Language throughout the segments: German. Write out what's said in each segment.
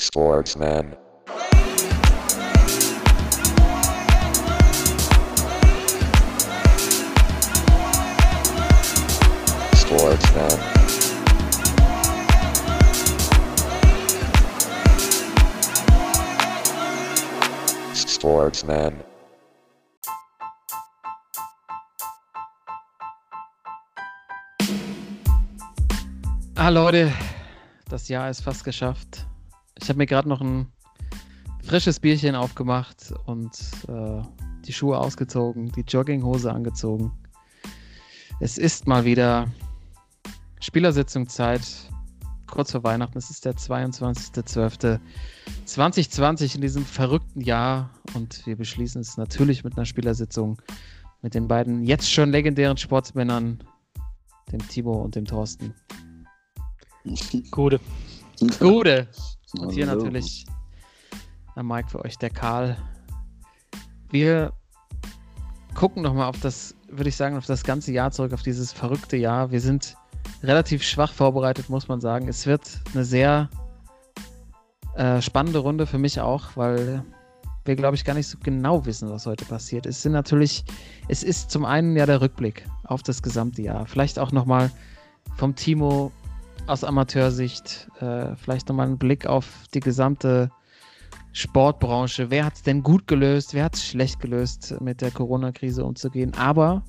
Sportsman. Sportsman. Sportsman. Ah, Leute, das Jahr ist fast geschafft. Ich habe mir gerade noch ein frisches Bierchen aufgemacht und äh, die Schuhe ausgezogen, die Jogginghose angezogen. Es ist mal wieder Spielersitzungzeit, kurz vor Weihnachten. Es ist der 22.12.2020 in diesem verrückten Jahr und wir beschließen es natürlich mit einer Spielersitzung mit den beiden jetzt schon legendären Sportsmännern, dem Timo und dem Thorsten. Gute. Gute. Und hier Hallo. natürlich am Mike für euch der Karl. Wir gucken nochmal auf das, würde ich sagen, auf das ganze Jahr zurück, auf dieses verrückte Jahr. Wir sind relativ schwach vorbereitet, muss man sagen. Es wird eine sehr äh, spannende Runde für mich auch, weil wir, glaube ich, gar nicht so genau wissen, was heute passiert. Es sind natürlich, es ist zum einen ja der Rückblick auf das gesamte Jahr. Vielleicht auch nochmal vom Timo aus Amateursicht, äh, vielleicht nochmal einen Blick auf die gesamte Sportbranche. Wer hat es denn gut gelöst? Wer hat es schlecht gelöst, mit der Corona-Krise umzugehen? Aber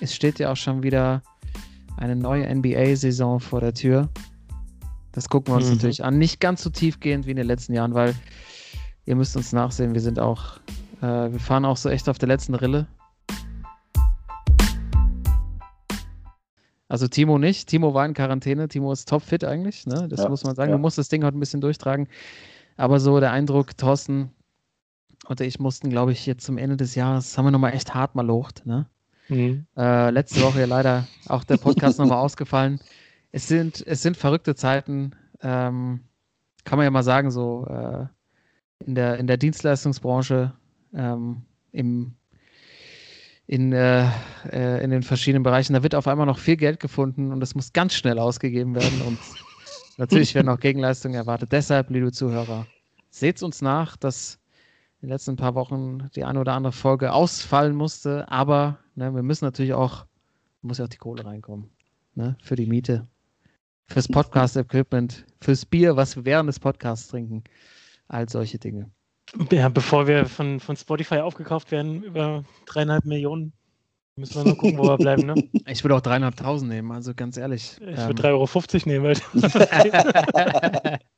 es steht ja auch schon wieder eine neue NBA-Saison vor der Tür. Das gucken wir uns Mhm. natürlich an. Nicht ganz so tiefgehend wie in den letzten Jahren, weil ihr müsst uns nachsehen, wir sind auch, äh, wir fahren auch so echt auf der letzten Rille. Also Timo nicht. Timo war in Quarantäne. Timo ist topfit eigentlich. Ne? Das Ja, muss man sagen. ja. Du musst das Ding heute ein bisschen durchtragen. Aber so der Eindruck, Thorsten und ich mussten, glaube ich, jetzt zum Ende des Jahres, haben wir nochmal echt hart mal locht. Ne? Mhm. Äh, letzte Woche ja leider auch der Podcast nochmal ausgefallen. Es sind, es sind verrückte Zeiten. Ähm, kann man ja mal sagen, so äh, in, der, in der Dienstleistungsbranche, ähm, im, in, äh, äh, in den verschiedenen Bereichen. Da wird auf einmal noch viel Geld gefunden und es muss ganz schnell ausgegeben werden. Und natürlich werden auch Gegenleistungen erwartet. Deshalb, liebe Zuhörer, seht uns nach, dass in den letzten paar Wochen die eine oder andere Folge ausfallen musste. Aber ne, wir müssen natürlich auch, muss ja auch die Kohle reinkommen. Ne, für die Miete, fürs Podcast-Equipment, fürs Bier, was wir während des Podcasts trinken. All solche Dinge. Ja, bevor wir von, von Spotify aufgekauft werden, über dreieinhalb Millionen, müssen wir noch gucken, wo wir bleiben. Ne? Ich würde auch dreieinhalbtausend nehmen, also ganz ehrlich. Ich Ähm, würde 3,50 Euro nehmen. Weil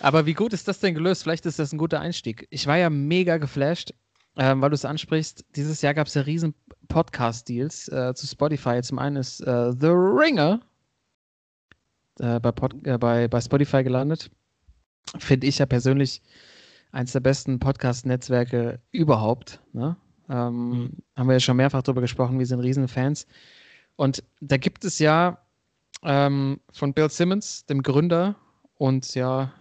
Aber wie gut ist das denn gelöst? Vielleicht ist das ein guter Einstieg. Ich war ja mega geflasht, ähm, weil du es ansprichst. Dieses Jahr gab es ja riesen Podcast-Deals äh, zu Spotify. Zum einen ist äh, The Ringer äh, bei, äh, bei, bei Spotify gelandet. Finde ich ja persönlich eins der besten Podcast-Netzwerke überhaupt. Ne? Ähm, Mhm. Haben wir ja schon mehrfach darüber gesprochen. Wir sind riesen Fans. Und da gibt es ja ähm, von Bill Simmons, dem Gründer und ja,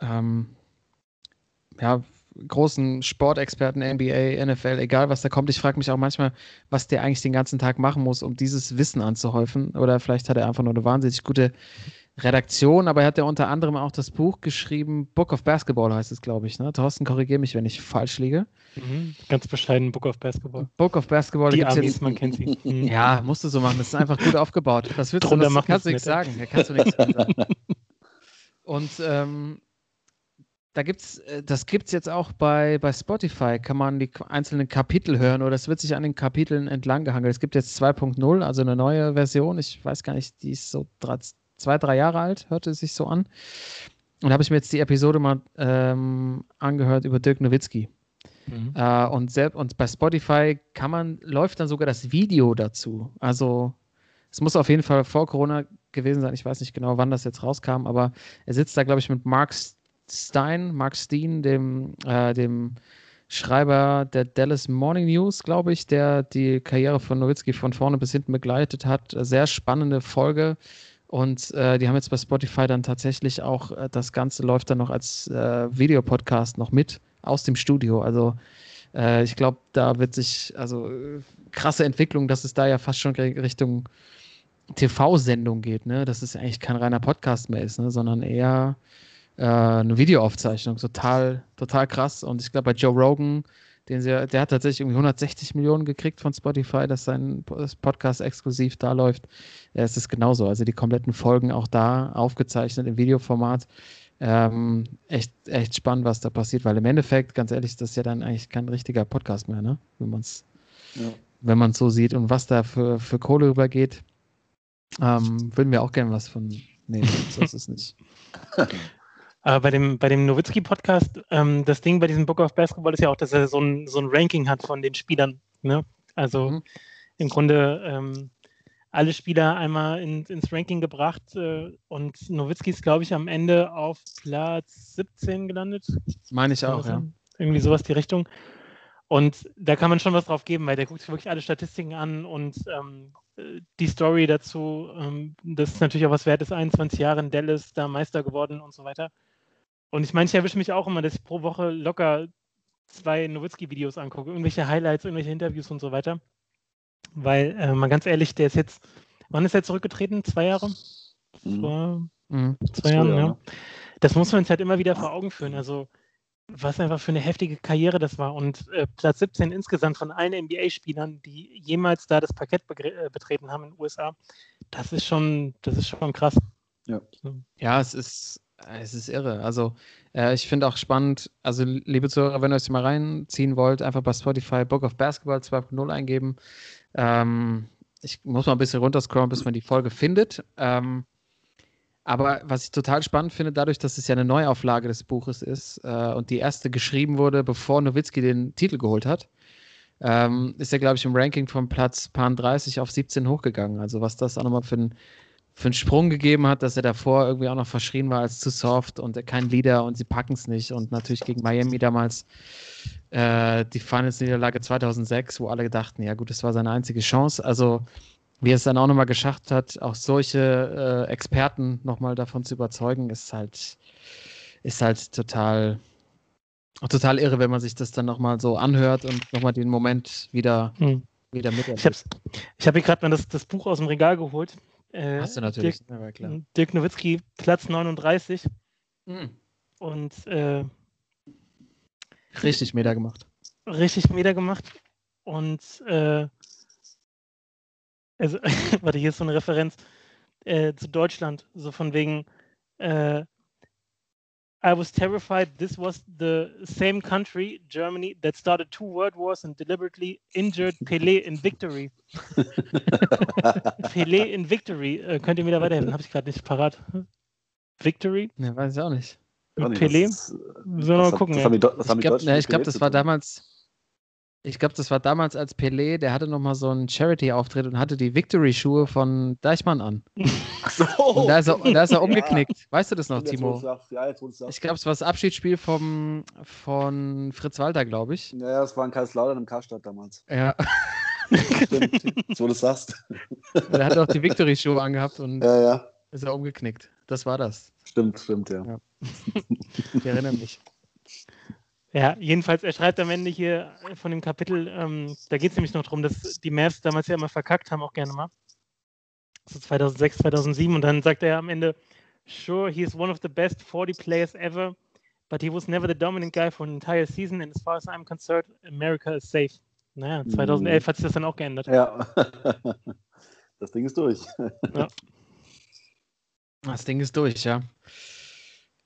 ähm, ja, großen Sportexperten, NBA, NFL, egal was da kommt. Ich frage mich auch manchmal, was der eigentlich den ganzen Tag machen muss, um dieses Wissen anzuhäufen. Oder vielleicht hat er einfach nur eine wahnsinnig gute Redaktion, aber er hat ja unter anderem auch das Buch geschrieben, Book of Basketball heißt es, glaube ich. Ne? Thorsten, korrigiere mich, wenn ich falsch liege. Mhm. Ganz bescheiden Book of Basketball. Book of Basketball Die Amis, jetzt, man kennt sie. Mhm. Ja, musst du so machen. Das ist einfach gut aufgebaut. Was willst Drunter du? Das kannst du nichts nicht. sagen. Da kannst du nichts sagen. Und ähm, da gibt's, äh, das gibt's jetzt auch bei, bei Spotify. Kann man die einzelnen Kapitel hören oder es wird sich an den Kapiteln entlang gehangelt. Es gibt jetzt 2.0, also eine neue Version. Ich weiß gar nicht, die ist so drei, zwei, drei Jahre alt, hörte es sich so an. Und habe ich mir jetzt die Episode mal ähm, angehört über Dirk Nowitzki. Mhm. Äh, und, selbst, und bei Spotify kann man, läuft dann sogar das Video dazu. Also es muss auf jeden Fall vor Corona gewesen sein. Ich weiß nicht genau, wann das jetzt rauskam, aber er sitzt da, glaube ich, mit Mark Stein, Mark Steen, dem, äh, dem Schreiber der Dallas Morning News, glaube ich, der die Karriere von Nowitzki von vorne bis hinten begleitet hat. Sehr spannende Folge. Und äh, die haben jetzt bei Spotify dann tatsächlich auch, äh, das Ganze läuft dann noch als äh, Videopodcast noch mit aus dem Studio. Also äh, ich glaube, da wird sich, also krasse Entwicklung, dass es da ja fast schon Richtung TV-Sendung geht, ne? Dass es eigentlich kein reiner Podcast mehr ist, ne? sondern eher äh, eine Videoaufzeichnung. Total, total krass. Und ich glaube, bei Joe Rogan, den sie, der hat tatsächlich irgendwie 160 Millionen gekriegt von Spotify, dass sein Podcast exklusiv da läuft. Ja, es ist genauso. Also die kompletten Folgen auch da aufgezeichnet im Videoformat. Ähm, echt, echt spannend, was da passiert, weil im Endeffekt, ganz ehrlich, ist das ja dann eigentlich kein richtiger Podcast mehr, ne? Wenn man es ja. wenn man so sieht und was da für, für Kohle rübergeht. Ähm, würden wir auch gerne was von nehmen, so ist es nicht. Aber bei dem, bei dem Nowitzki-Podcast, ähm, das Ding bei diesem Book of Basketball ist ja auch, dass er so ein, so ein Ranking hat von den Spielern. Ne? Also mhm. im Grunde ähm, alle Spieler einmal in, ins Ranking gebracht äh, und Nowitzki ist, glaube ich, am Ende auf Platz 17 gelandet. Meine ich auch, ja. Irgendwie sowas die Richtung. Und da kann man schon was drauf geben, weil der guckt sich wirklich alle Statistiken an und ähm, die Story dazu, ähm, das ist natürlich auch was wert ist, 21 Jahre in Dallas, da Meister geworden und so weiter. Und ich meine, ich erwische mich auch immer, dass ich pro Woche locker zwei Nowitzki-Videos angucke, irgendwelche Highlights, irgendwelche Interviews und so weiter. Weil, äh, mal ganz ehrlich, der ist jetzt, wann ist er zurückgetreten? Zwei Jahre? Vor mhm. zwei Jahren, ja. ja. Das muss man uns halt immer wieder vor Augen führen. Also, was einfach für eine heftige Karriere das war. Und äh, Platz 17 insgesamt von allen NBA-Spielern, die jemals da das Parkett äh, betreten haben in den USA, das ist schon, das ist schon krass. Ja, ja es ist, es ist irre. Also äh, ich finde auch spannend, also liebe Zuhörer, wenn ihr euch mal reinziehen wollt, einfach bei Spotify Book of Basketball 2.0 eingeben. Ähm, ich muss mal ein bisschen runterscrollen, bis man die Folge findet. Ähm, aber was ich total spannend finde, dadurch, dass es ja eine Neuauflage des Buches ist äh, und die erste geschrieben wurde, bevor Nowitzki den Titel geholt hat, ähm, ist er, glaube ich, im Ranking von Platz 30 auf 17 hochgegangen. Also was das auch nochmal für, ein, für einen Sprung gegeben hat, dass er davor irgendwie auch noch verschrien war als zu soft und kein Leader und sie packen es nicht. Und natürlich gegen Miami damals äh, die Finals-Niederlage 2006, wo alle dachten, ja gut, das war seine einzige Chance. Also wie er es dann auch nochmal geschafft hat, auch solche äh, Experten nochmal davon zu überzeugen, ist halt, ist halt total, total irre, wenn man sich das dann nochmal so anhört und nochmal den Moment wieder, hm. wieder miterlebt. Ich habe hab hier gerade mal das, das Buch aus dem Regal geholt. Äh, Hast du natürlich, Dirk, ja, klar. Dirk Nowitzki, Platz 39. Hm. Und äh, richtig Meter gemacht. Richtig Meter gemacht. Und äh, also, warte, hier ist so eine Referenz äh, zu Deutschland, so von wegen, äh, I was terrified this was the same country, Germany, that started two world wars and deliberately injured Pelé in victory. Pelé in victory. Äh, könnt ihr mir da weiterhelfen? Habe ich gerade nicht parat. Victory? Ne, weiß ich auch nicht. Pelé? Sollen wir mal gucken. Das, das ich glaube, glaub, das war damals ich glaube, das war damals als Pelé, der hatte nochmal so einen Charity-Auftritt und hatte die Victory-Schuhe von Deichmann an. Ach so. Und da ist er, da ist er umgeknickt. Ja. Weißt du das noch, Timo? Ja, jetzt, ich glaube, es war das Abschiedsspiel vom, von Fritz Walter, glaube ich. Ja, das war in Kaiserslautern im Karstadt damals. Ja. Stimmt, so du sagst. Er hat auch die Victory-Schuhe angehabt und ja, ja. ist er umgeknickt. Das war das. Stimmt, stimmt, ja. ja. Ich erinnere mich. Ja, jedenfalls, er schreibt am Ende hier von dem Kapitel, ähm, da geht es nämlich noch darum, dass die Mavs damals ja immer verkackt haben, auch gerne mal. So 2006, 2007. Und dann sagt er am Ende, sure, he is one of the best 40 players ever, but he was never the dominant guy for an entire season. And as far as I'm concerned, America is safe. Naja, 2011 mhm. hat sich das dann auch geändert. Ja, das Ding ist durch. Ja. Das Ding ist durch, ja.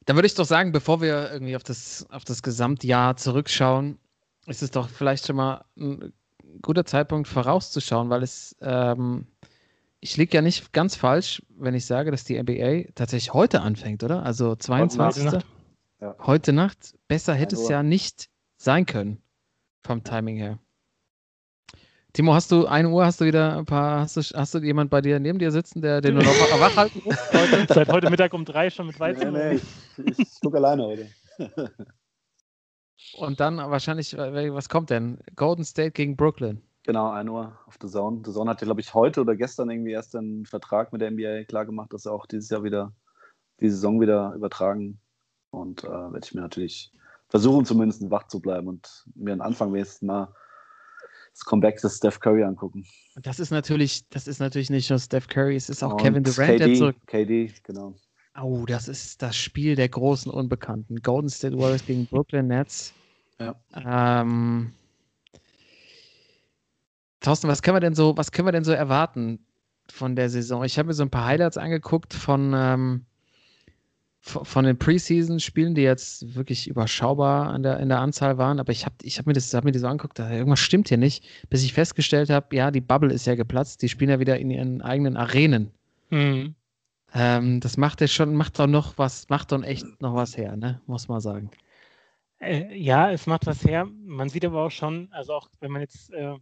Dann würde ich doch sagen, bevor wir irgendwie auf das, auf das Gesamtjahr zurückschauen, ist es doch vielleicht schon mal ein guter Zeitpunkt vorauszuschauen, weil es, ähm, ich liege ja nicht ganz falsch, wenn ich sage, dass die NBA tatsächlich heute anfängt, oder? Also 22. Heute Nacht. Ja. Heute Nacht. Besser hätte es ja nicht sein können vom Timing her. Timo, hast du 1 Uhr, hast du wieder ein paar, hast du, hast du jemand bei dir neben dir sitzen, der den du noch wach halten musst? Heute? Seit heute Mittag um drei schon mit Weizen? Nee, nee, ich, ich gucke alleine heute. Und dann wahrscheinlich, was kommt denn? Golden State gegen Brooklyn. Genau, 1 Uhr auf The Zone. The Zone hat ja, glaube ich, heute oder gestern irgendwie erst einen Vertrag mit der NBA klargemacht, dass er auch dieses Jahr wieder, die Saison wieder übertragen. Und äh, werde ich mir natürlich versuchen, zumindest wach zu bleiben und mir am Anfang wenigstens mal das Comeback des Steph Curry angucken. Das ist natürlich, das ist natürlich nicht nur Steph Curry, es ist auch und Kevin Durant, KD, der zurück. KD, genau. Oh, das ist das Spiel der großen Unbekannten. Golden State Warriors gegen Brooklyn Nets. Ja. Ähm, Thorsten, was können wir denn so, was können wir denn so erwarten von der Saison? Ich habe mir so ein paar Highlights angeguckt von, ähm, von, den Preseason-Spielen, die jetzt wirklich überschaubar an der, in der Anzahl waren, aber ich habe ich hab mir, das, hab mir das so angeguckt, irgendwas stimmt hier nicht, bis ich festgestellt habe, ja, die Bubble ist ja geplatzt, die spielen ja wieder in ihren eigenen Arenen. Mhm. Ähm, das macht ja schon, macht doch noch was, macht doch echt noch was her, ne? Muss man sagen. Äh, ja, es macht was her. Man sieht aber auch schon, also auch wenn man jetzt äh,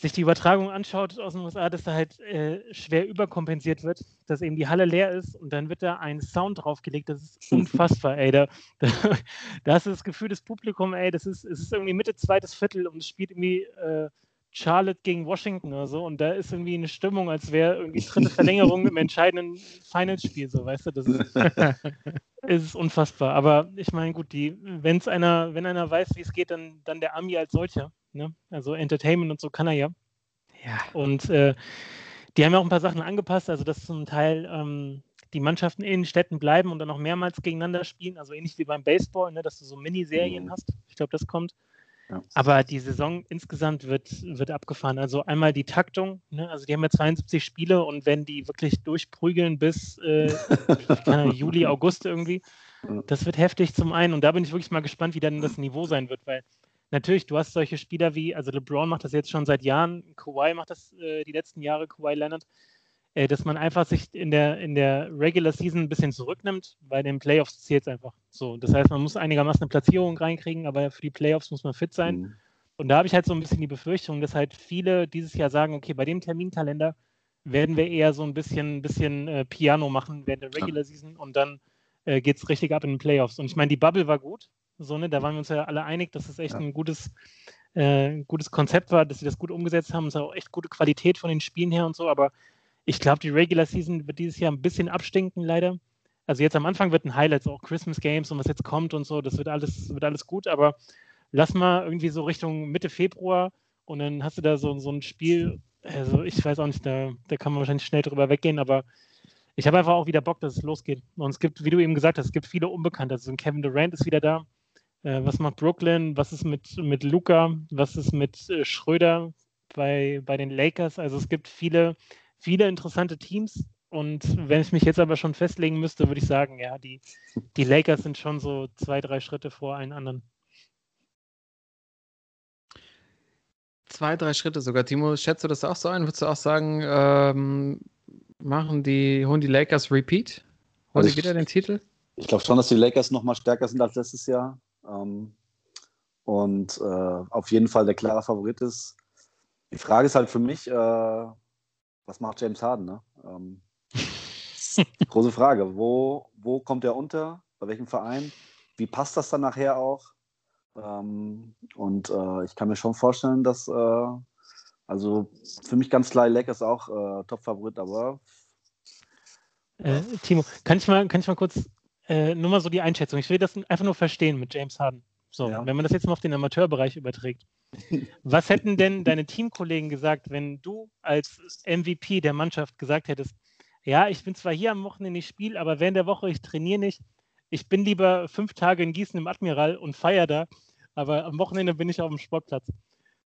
sich die Übertragung anschaut aus den USA, dass da halt äh, schwer überkompensiert wird, dass eben die Halle leer ist und dann wird da ein Sound draufgelegt, das ist unfassbar, ey. Da, da, da hast du das Gefühl, das Publikum, ey, das ist, es ist irgendwie Mitte zweites Viertel und es spielt irgendwie äh, Charlotte gegen Washington oder so und da ist irgendwie eine Stimmung, als wäre irgendwie dritte Verlängerung im entscheidenden Finalspiel, so weißt du, das ist, ist unfassbar. Aber ich meine, gut, die, wenn's einer, wenn einer weiß, wie es geht, dann, dann der Ami als solcher. Ne? Also Entertainment und so kann er ja. Ja. Und äh, die haben ja auch ein paar Sachen angepasst, also dass zum Teil ähm, die Mannschaften in den Städten bleiben und dann auch mehrmals gegeneinander spielen, also ähnlich wie beim Baseball, ne, dass du so Miniserien Mhm. hast. Ich glaube, das kommt. Ja. Aber die Saison insgesamt wird, wird abgefahren. Also einmal die Taktung, ne? also die haben ja 72 Spiele und wenn die wirklich durchprügeln bis äh, Juli, August irgendwie, das wird heftig zum einen. Und da bin ich wirklich mal gespannt, wie dann das Niveau sein wird, weil natürlich, du hast solche Spieler wie, also LeBron macht das jetzt schon seit Jahren, Kawhi macht das äh, die letzten Jahre, Kawhi Leonard, äh, dass man einfach sich in der, in der Regular Season ein bisschen zurücknimmt, weil in den Playoffs zählt es einfach so. Das heißt, man muss einigermaßen eine Platzierung reinkriegen, aber für die Playoffs muss man fit sein. Mhm. Und da habe ich halt so ein bisschen die Befürchtung, dass halt viele dieses Jahr sagen, okay, bei dem Terminkalender werden wir eher so ein bisschen, bisschen äh, Piano machen während der Regular Season und dann äh, geht es richtig ab in den Playoffs. Und ich meine, die Bubble war gut, so, ne? da waren wir uns ja alle einig, dass es echt Ja. ein gutes, äh, gutes Konzept war, dass sie das gut umgesetzt haben. Es war auch echt gute Qualität von den Spielen her und so, aber ich glaube, die Regular Season wird dieses Jahr ein bisschen abstinken, leider. Also jetzt am Anfang wird ein Highlight, so auch Christmas Games und was jetzt kommt und so, das wird alles, wird alles gut, aber lass mal irgendwie so Richtung Mitte Februar und dann hast du da so, so ein Spiel, also ich weiß auch nicht, da, da kann man wahrscheinlich schnell drüber weggehen, aber ich habe einfach auch wieder Bock, dass es losgeht. Und es gibt, wie du eben gesagt hast, es gibt viele Unbekannte. Also ein Kevin Durant ist wieder da. Äh, was macht Brooklyn? Was ist mit, mit Luca? Was ist mit äh, Schröder bei, bei den Lakers? Also es gibt viele, viele interessante Teams. Und wenn ich mich jetzt aber schon festlegen müsste, würde ich sagen, ja, die, die Lakers sind schon so zwei, drei Schritte vor allen anderen. Zwei, drei Schritte sogar. Timo, schätzt du das auch so ein? Würdest du auch sagen, ähm, machen die, holen die Lakers Repeat? Holen Also ich- wieder den Titel? Ich glaube schon, dass die Lakers noch mal stärker sind als letztes Jahr. Ähm, und äh, auf jeden Fall der klare Favorit ist. Die Frage ist halt für mich, äh, was macht James Harden? Ne? Ähm, große Frage. Wo, wo kommt er unter? Bei welchem Verein? Wie passt das dann nachher auch? Ähm, und äh, ich kann mir schon vorstellen, dass äh, also für mich ganz klar die Lakers auch äh, Top-Favorit, aber Äh, Timo, kann ich mal, kann ich mal kurz äh, nur mal so die Einschätzung. Ich will das einfach nur verstehen mit James Harden. So, Ja. wenn man das jetzt mal auf den Amateurbereich überträgt. Was hätten denn deine Teamkollegen gesagt, wenn du als MVP der Mannschaft gesagt hättest, ja, ich bin zwar hier am Wochenende nicht Spiel, aber während der Woche, ich trainiere nicht. Ich bin lieber fünf Tage in Gießen im Admiral und feier da, aber am Wochenende bin ich auf dem Sportplatz.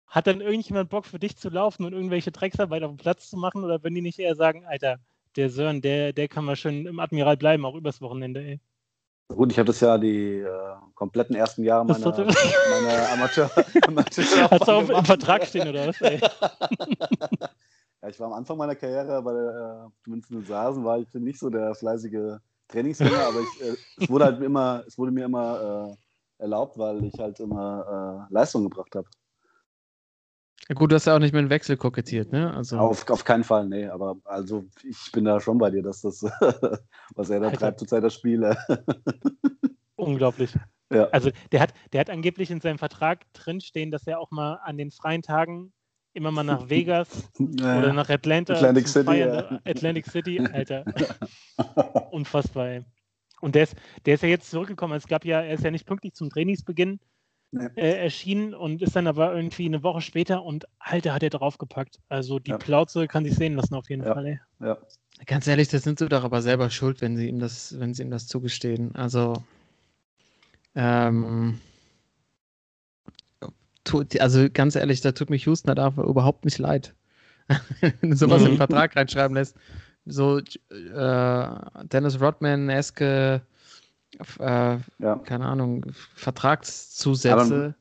Hat dann irgendjemand Bock für dich zu laufen und irgendwelche Drecksarbeit auf dem Platz zu machen oder wenn die nicht eher sagen, Alter, der Sören, der, der kann mal schön im Admiral bleiben, auch übers Wochenende, ey. Gut, ich habe das ja die äh, kompletten ersten Jahre meiner, meiner Amateur. Amateur Hast du auch im Vertrag stehen oder was, ey? ja, ich war am Anfang meiner Karriere bei der, äh, zumindest in Sasen, war ich nicht so der fleißige Trainingsgänger, aber ich, äh, es wurde halt immer, es wurde mir immer äh, erlaubt, weil ich halt immer äh, Leistung gebracht habe. Ja, gut, du hast ja auch nicht mit dem Wechsel kokettiert, ne? Also, Auf, auf keinen Fall, nee, aber also ich bin da schon bei dir, dass das, was er da Alter. treibt zurzeit das Spiel. äh, Unglaublich. ja. Also der hat, der hat angeblich in seinem Vertrag drinstehen, dass er auch mal an den freien Tagen immer mal nach Vegas oder nach Atlanta. Atlantic City, Feiern, ja. Atlantic City, Alter. Unfassbar, ey. Und der ist, der ist ja jetzt zurückgekommen. Es gab ja, er ist ja nicht pünktlich zum Trainingsbeginn nee. äh, erschienen und ist dann aber irgendwie eine Woche später und Alter hat er draufgepackt. Also die ja. Plauze kann sich sehen lassen auf jeden ja. Fall. Ey. Ja. Ganz ehrlich, das sind sie doch aber selber schuld, wenn sie ihm das, wenn sie ihm das zugestehen. Also ähm, tut, also ganz ehrlich, da tut mich Houston da überhaupt nicht leid. wenn du sowas mhm. in den Vertrag reinschreiben lässt. So äh, Dennis Rodman-eske äh, ja. keine Ahnung, Vertragszusätze.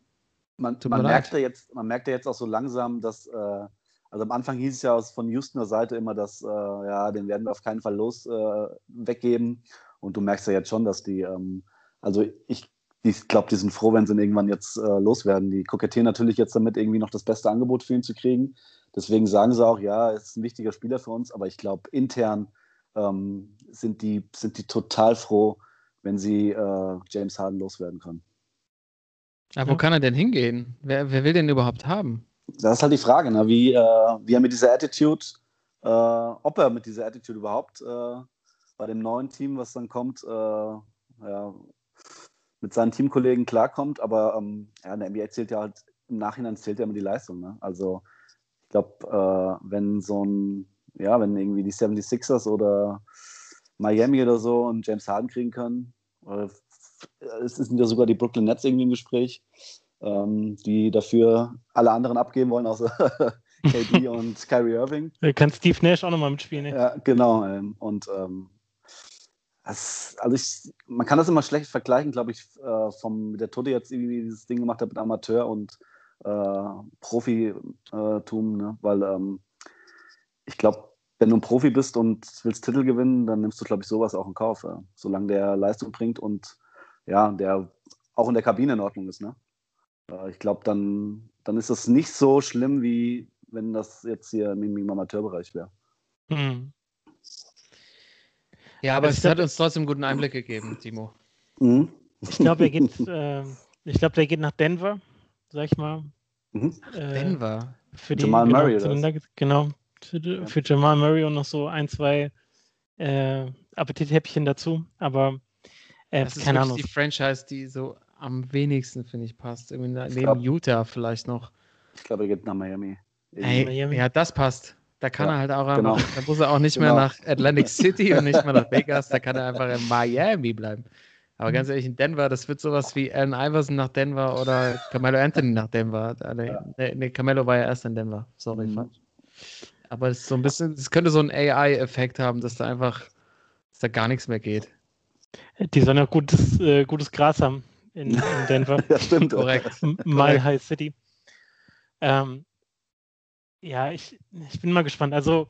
man, man merkt ja jetzt, man merkt ja jetzt auch so langsam, dass, äh, also am Anfang hieß es ja von Houstoner Seite immer, dass, äh, ja, den werden wir auf keinen Fall los äh, weggeben. Und du merkst ja jetzt schon, dass die, ähm, also ich, ich glaube, die sind froh, wenn sie ihn irgendwann jetzt äh, loswerden. Die kokettieren natürlich jetzt damit, irgendwie noch das beste Angebot für ihn zu kriegen. Deswegen sagen sie auch, ja, er ist ein wichtiger Spieler für uns, aber ich glaube, intern ähm, sind, die, sind die total froh, wenn sie äh, James Harden loswerden können. Aber wo kann er denn hingehen? Wer, wer will den überhaupt haben? Das ist halt die Frage, ne? wie, äh, wie er mit dieser Attitude, äh, ob er mit dieser Attitude überhaupt äh, bei dem neuen Team, was dann kommt, äh, ja, mit seinen Teamkollegen klarkommt. Aber ähm, ja, in der NBA zählt ja halt im Nachhinein zählt ja immer die Leistung. Ne? Also ich glaube, äh, wenn so ein, ja, wenn irgendwie die 76ers oder Miami oder so und James Harden kriegen können. Es sind ja sogar die Brooklyn Nets irgendwie im Gespräch, ähm, die dafür alle anderen abgeben wollen, außer KD und Kyrie Irving. Kann Steve Nash auch nochmal mitspielen. Ne? Ja, genau. Ähm, und ähm, das, also ich, man kann das immer schlecht vergleichen, glaube ich, äh, vom der Tote jetzt irgendwie dieses Ding gemacht hat mit Amateur und äh, Profitum, ne? weil ähm, ich glaube, wenn du ein Profi bist und willst Titel gewinnen, dann nimmst du, glaube ich, sowas auch in Kauf, ja. solange der Leistung bringt und ja, der auch in der Kabine in Ordnung ist. Ne? ich glaube, dann, dann ist das nicht so schlimm, wie wenn das jetzt hier im, im Amateurbereich wäre. Mhm. Ja, aber es hat uns trotzdem einen guten Einblick gegeben, Timo. Mhm. Ich glaube, er geht, äh, ich glaube, der geht nach Denver, sag ich mal. Mhm. Äh, Denver. Für die, Jamal genau, Murray, oder? Genau, für, für Jamal Murray und noch so ein, zwei äh, Appetithäppchen dazu. Aber äh, das keine ist Ahnung. die Franchise, die so am wenigsten, finde ich, passt. Irgendwie neben glaub, Utah vielleicht noch. Ich glaube, er geht nach Miami. Ey, Miami. Ja, das passt. Da kann ja, er halt auch genau. einfach, da muss er auch nicht genau. mehr nach Atlantic City und nicht mehr nach Vegas, da kann er einfach in Miami bleiben. Aber ganz ehrlich, in Denver, das wird sowas wie Allen Iverson nach Denver oder Carmelo Anthony nach Denver. Ja. Nee, nee, Carmelo war ja erst in Denver. Sorry, mhm. falsch. Aber es ist so ein bisschen, es könnte so einen AI-Effekt haben, dass da einfach, dass da gar nichts mehr geht. Die sollen ja gutes, äh, gutes Gras haben in, in Denver. ja, stimmt. Korrekt. Mile High City. Ähm, ja, ich, ich bin mal gespannt. Also,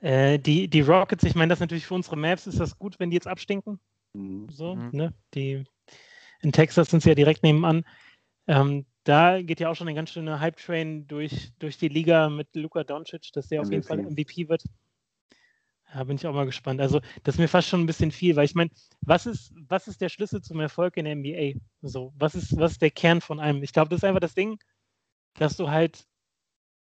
äh, die, die Rockets, ich meine, das natürlich für unsere Maps ist das gut, wenn die jetzt abstinken. Mhm. So, mhm. ne? Die, in Texas sind sie ja direkt nebenan. Ähm, da geht ja auch schon ein ganz schöner Hype-Train durch, durch die Liga mit Luka Doncic, dass der MVP. auf jeden Fall MVP wird. Da bin ich auch mal gespannt. Also, das ist mir fast schon ein bisschen viel, weil ich meine, was ist, was ist der Schlüssel zum Erfolg in der NBA? So, was ist, was ist der Kern von einem? Ich glaube, das ist einfach das Ding, dass du halt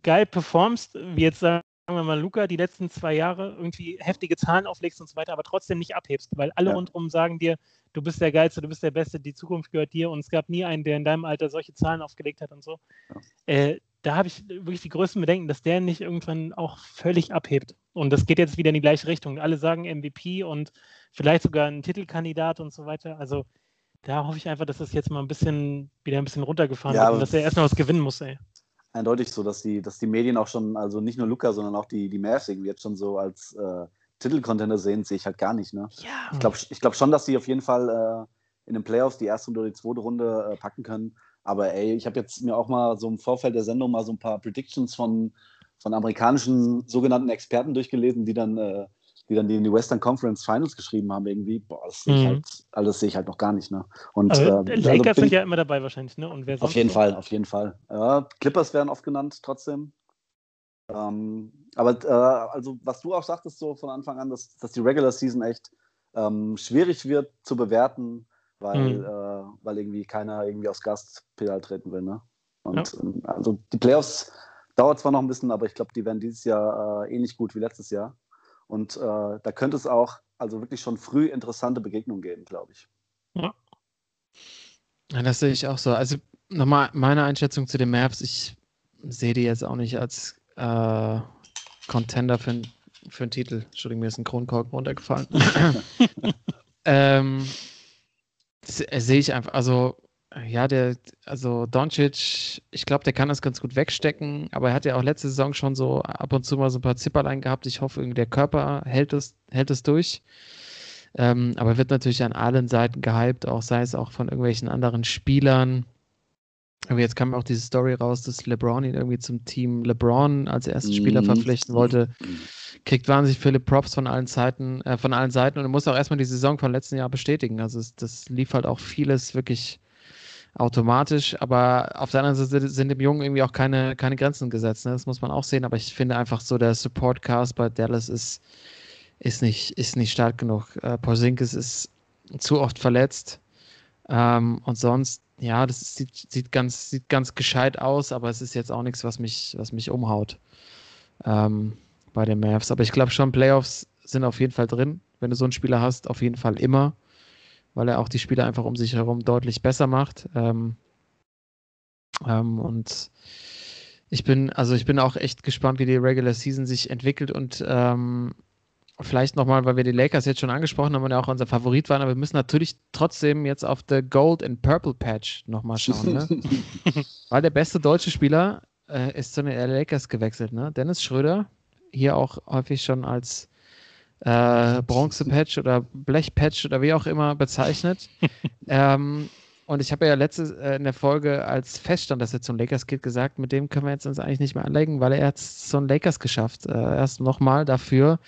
geil performst, wie jetzt sagen wir mal Luca, die letzten zwei Jahre irgendwie heftige Zahlen auflegst und so weiter, aber trotzdem nicht abhebst, weil alle ja. rundherum sagen dir, du bist der Geilste, du bist der Beste, die Zukunft gehört dir und es gab nie einen, der in deinem Alter solche Zahlen aufgelegt hat und so. Ja. Äh, da habe ich wirklich die größten Bedenken, dass der nicht irgendwann auch völlig abhebt. Und das geht jetzt wieder in die gleiche Richtung. Alle sagen MVP und vielleicht sogar ein Titelkandidat und so weiter. Also da hoffe ich einfach, dass das jetzt mal ein bisschen wieder ein bisschen runtergefahren ja, wird und dass er erstmal was gewinnen muss, ey. Eindeutig so, dass die, dass die Medien auch schon, also nicht nur Luca, sondern auch die, die Mavs irgendwie jetzt schon so als äh, Titelcontender sehen, sehe ich halt gar nicht. Ne? Ja. Ich glaube ich glaub schon, dass sie auf jeden Fall äh, in den Playoffs die erste oder die zweite Runde äh, packen können. Aber ey, ich habe jetzt mir auch mal so im Vorfeld der Sendung mal so ein paar Predictions von, von amerikanischen sogenannten Experten durchgelesen, die dann, äh, die dann die in die Western Conference Finals geschrieben haben, irgendwie. Boah, das sehe ich, mhm. halt, also sehe ich halt noch gar nicht. Ne? Und, Aber äh, Lakers also sind ja immer dabei wahrscheinlich, ne? Und wer auf jeden so? Fall, auf jeden Fall. Ja, Clippers werden oft genannt trotzdem. Ähm, aber äh, also was du auch sagtest so von Anfang an, dass, dass die Regular Season echt ähm, schwierig wird zu bewerten, weil, mhm. äh, weil irgendwie keiner irgendwie aufs Gastpedal treten will. Ne? Und ja. ähm, also die Playoffs dauert zwar noch ein bisschen, aber ich glaube, die werden dieses Jahr äh, ähnlich gut wie letztes Jahr. Und äh, da könnte es auch also wirklich schon früh interessante Begegnungen geben, glaube ich. Ja. Ja, das sehe ich auch so. Also nochmal meine Einschätzung zu den Mavs. Ich sehe die jetzt auch nicht als äh, Contender für, für einen Titel. Entschuldigung, mir ist ein Kronkorken runtergefallen. ähm, sehe ich einfach, also ja, der, also Doncic, ich glaube, der kann das ganz gut wegstecken, aber er hat ja auch letzte Saison schon so ab und zu mal so ein paar Zipperlein gehabt. Ich hoffe, der Körper hält es, hält es durch. Ähm, aber wird natürlich an allen Seiten gehypt, auch sei es auch von irgendwelchen anderen Spielern. Aber jetzt kam auch diese Story raus, dass LeBron ihn irgendwie zum Team LeBron als ersten Spieler mhm. verpflichten wollte. Kriegt wahnsinnig viele Props von allen Seiten, äh, von allen Seiten und er muss auch erstmal die Saison von letzten Jahr bestätigen. Also es, das lief halt auch vieles wirklich automatisch, aber auf der anderen Seite sind dem Jungen irgendwie auch keine, keine Grenzen gesetzt. Ne? Das muss man auch sehen, aber ich finde einfach so, der Support-Cast bei Dallas ist, ist, nicht, ist nicht stark genug. Äh, Porzingis ist zu oft verletzt ähm, und sonst, ja, das sieht, sieht, ganz, sieht ganz gescheit aus, aber es ist jetzt auch nichts, was mich, was mich umhaut ähm, bei den Mavs. Aber ich glaube schon, Playoffs sind auf jeden Fall drin, wenn du so einen Spieler hast, auf jeden Fall immer weil er auch die Spieler einfach um sich herum deutlich besser macht. Ähm, ähm, und ich bin, also ich bin auch echt gespannt, wie die Regular Season sich entwickelt und ähm, vielleicht nochmal, weil wir die Lakers jetzt schon angesprochen haben und ja auch unser Favorit waren, aber wir müssen natürlich trotzdem jetzt auf der Gold and Purple Patch nochmal schauen, ne? weil der beste deutsche Spieler äh, ist zu den Lakers gewechselt, ne? Dennis Schröder, hier auch häufig schon als äh, Bronze-Patch oder Blech-Patch oder wie auch immer bezeichnet. ähm, und ich habe ja letzte äh, in der Folge, als feststand, dass er zum Lakers geht, gesagt, mit dem können wir jetzt uns eigentlich nicht mehr anlegen, weil er hat es zum Lakers geschafft. Äh, erst nochmal dafür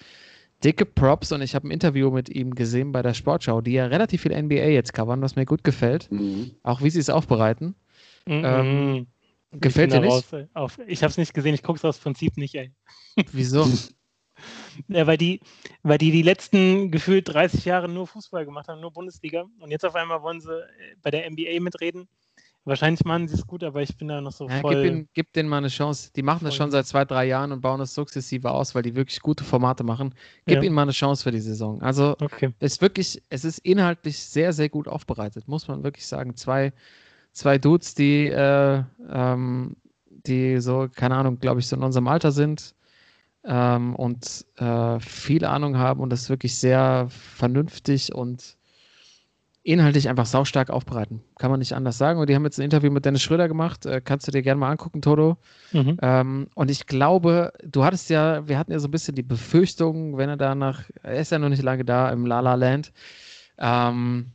dicke Props und ich habe ein Interview mit ihm gesehen bei der Sportschau, die ja relativ viel NBA jetzt covern, was mir gut gefällt. Mhm. Auch wie sie es aufbereiten. Mhm. Ähm, gefällt dir nicht? Raus, ich habe es nicht gesehen, ich gucke es aus Prinzip nicht, ey. Wieso? Ja, weil die, weil die die letzten gefühlt 30 Jahre nur Fußball gemacht haben, nur Bundesliga. Und jetzt auf einmal wollen sie äh, bei der NBA mitreden. Wahrscheinlich machen sie es gut, aber ich bin da noch so ja, voll. Gib, ihnen, gib denen mal eine Chance. Die machen das schon seit zwei, drei Jahren und bauen das sukzessive aus, weil die wirklich gute Formate machen. Gib ja. ihnen mal eine Chance für die Saison. Also okay. es ist wirklich, es ist inhaltlich sehr, sehr gut aufbereitet, muss man wirklich sagen. Zwei, zwei Dudes, die, äh, ähm, die so, keine Ahnung, glaube ich, so in unserem Alter sind ähm, und äh, viel Ahnung haben und das wirklich sehr vernünftig und inhaltlich einfach saustark aufbereiten. Kann man nicht anders sagen. Und die haben jetzt ein Interview mit Dennis Schröder gemacht. Äh, kannst du dir gerne mal angucken, Toto. Mhm. Ähm, und ich glaube, du hattest ja, wir hatten ja so ein bisschen die Befürchtung, wenn er da nach, er ist ja noch nicht lange da im La La Land. Ähm,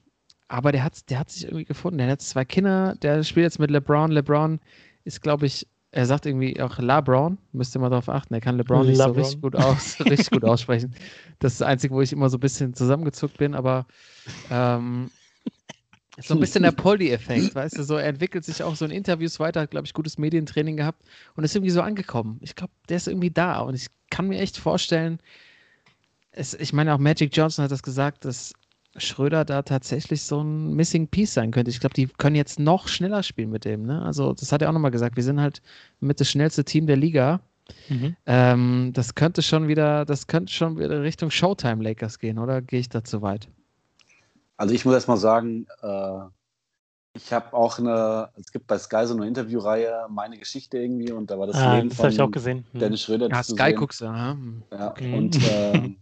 aber der hat, der hat sich irgendwie gefunden. Der hat jetzt zwei Kinder, der spielt jetzt mit LeBron. LeBron ist, glaube ich, er sagt irgendwie auch LeBron, müsst ihr mal darauf achten, er kann LeBron nicht so richtig gut, aus, richtig gut aussprechen. Das ist das Einzige, wo ich immer so ein bisschen zusammengezuckt bin, aber ähm, so ein bisschen der Polly-Effekt, weißt du, so er entwickelt sich auch so in Interviews weiter, hat, glaube ich, gutes Medientraining gehabt und ist irgendwie so angekommen. Ich glaube, der ist irgendwie da und ich kann mir echt vorstellen, es, ich meine, auch Magic Johnson hat das gesagt, dass Schröder da tatsächlich so ein Missing Piece sein könnte. Ich glaube, die können jetzt noch schneller spielen mit dem. Ne? Also, das hat er auch nochmal gesagt. Wir sind halt mit das schnellste Team der Liga. Mhm. Ähm, das könnte schon wieder, das könnte schon wieder Richtung Showtime Lakers gehen, oder gehe ich da zu weit? Also ich muss erst mal sagen, äh, ich habe auch eine, es gibt bei Sky so eine Interviewreihe, meine Geschichte irgendwie, und da war das ah, Leben das von ich auch gesehen. Hm. Dennis Schröder. Ja, Sky guckst du, aha. Ja, okay. und äh,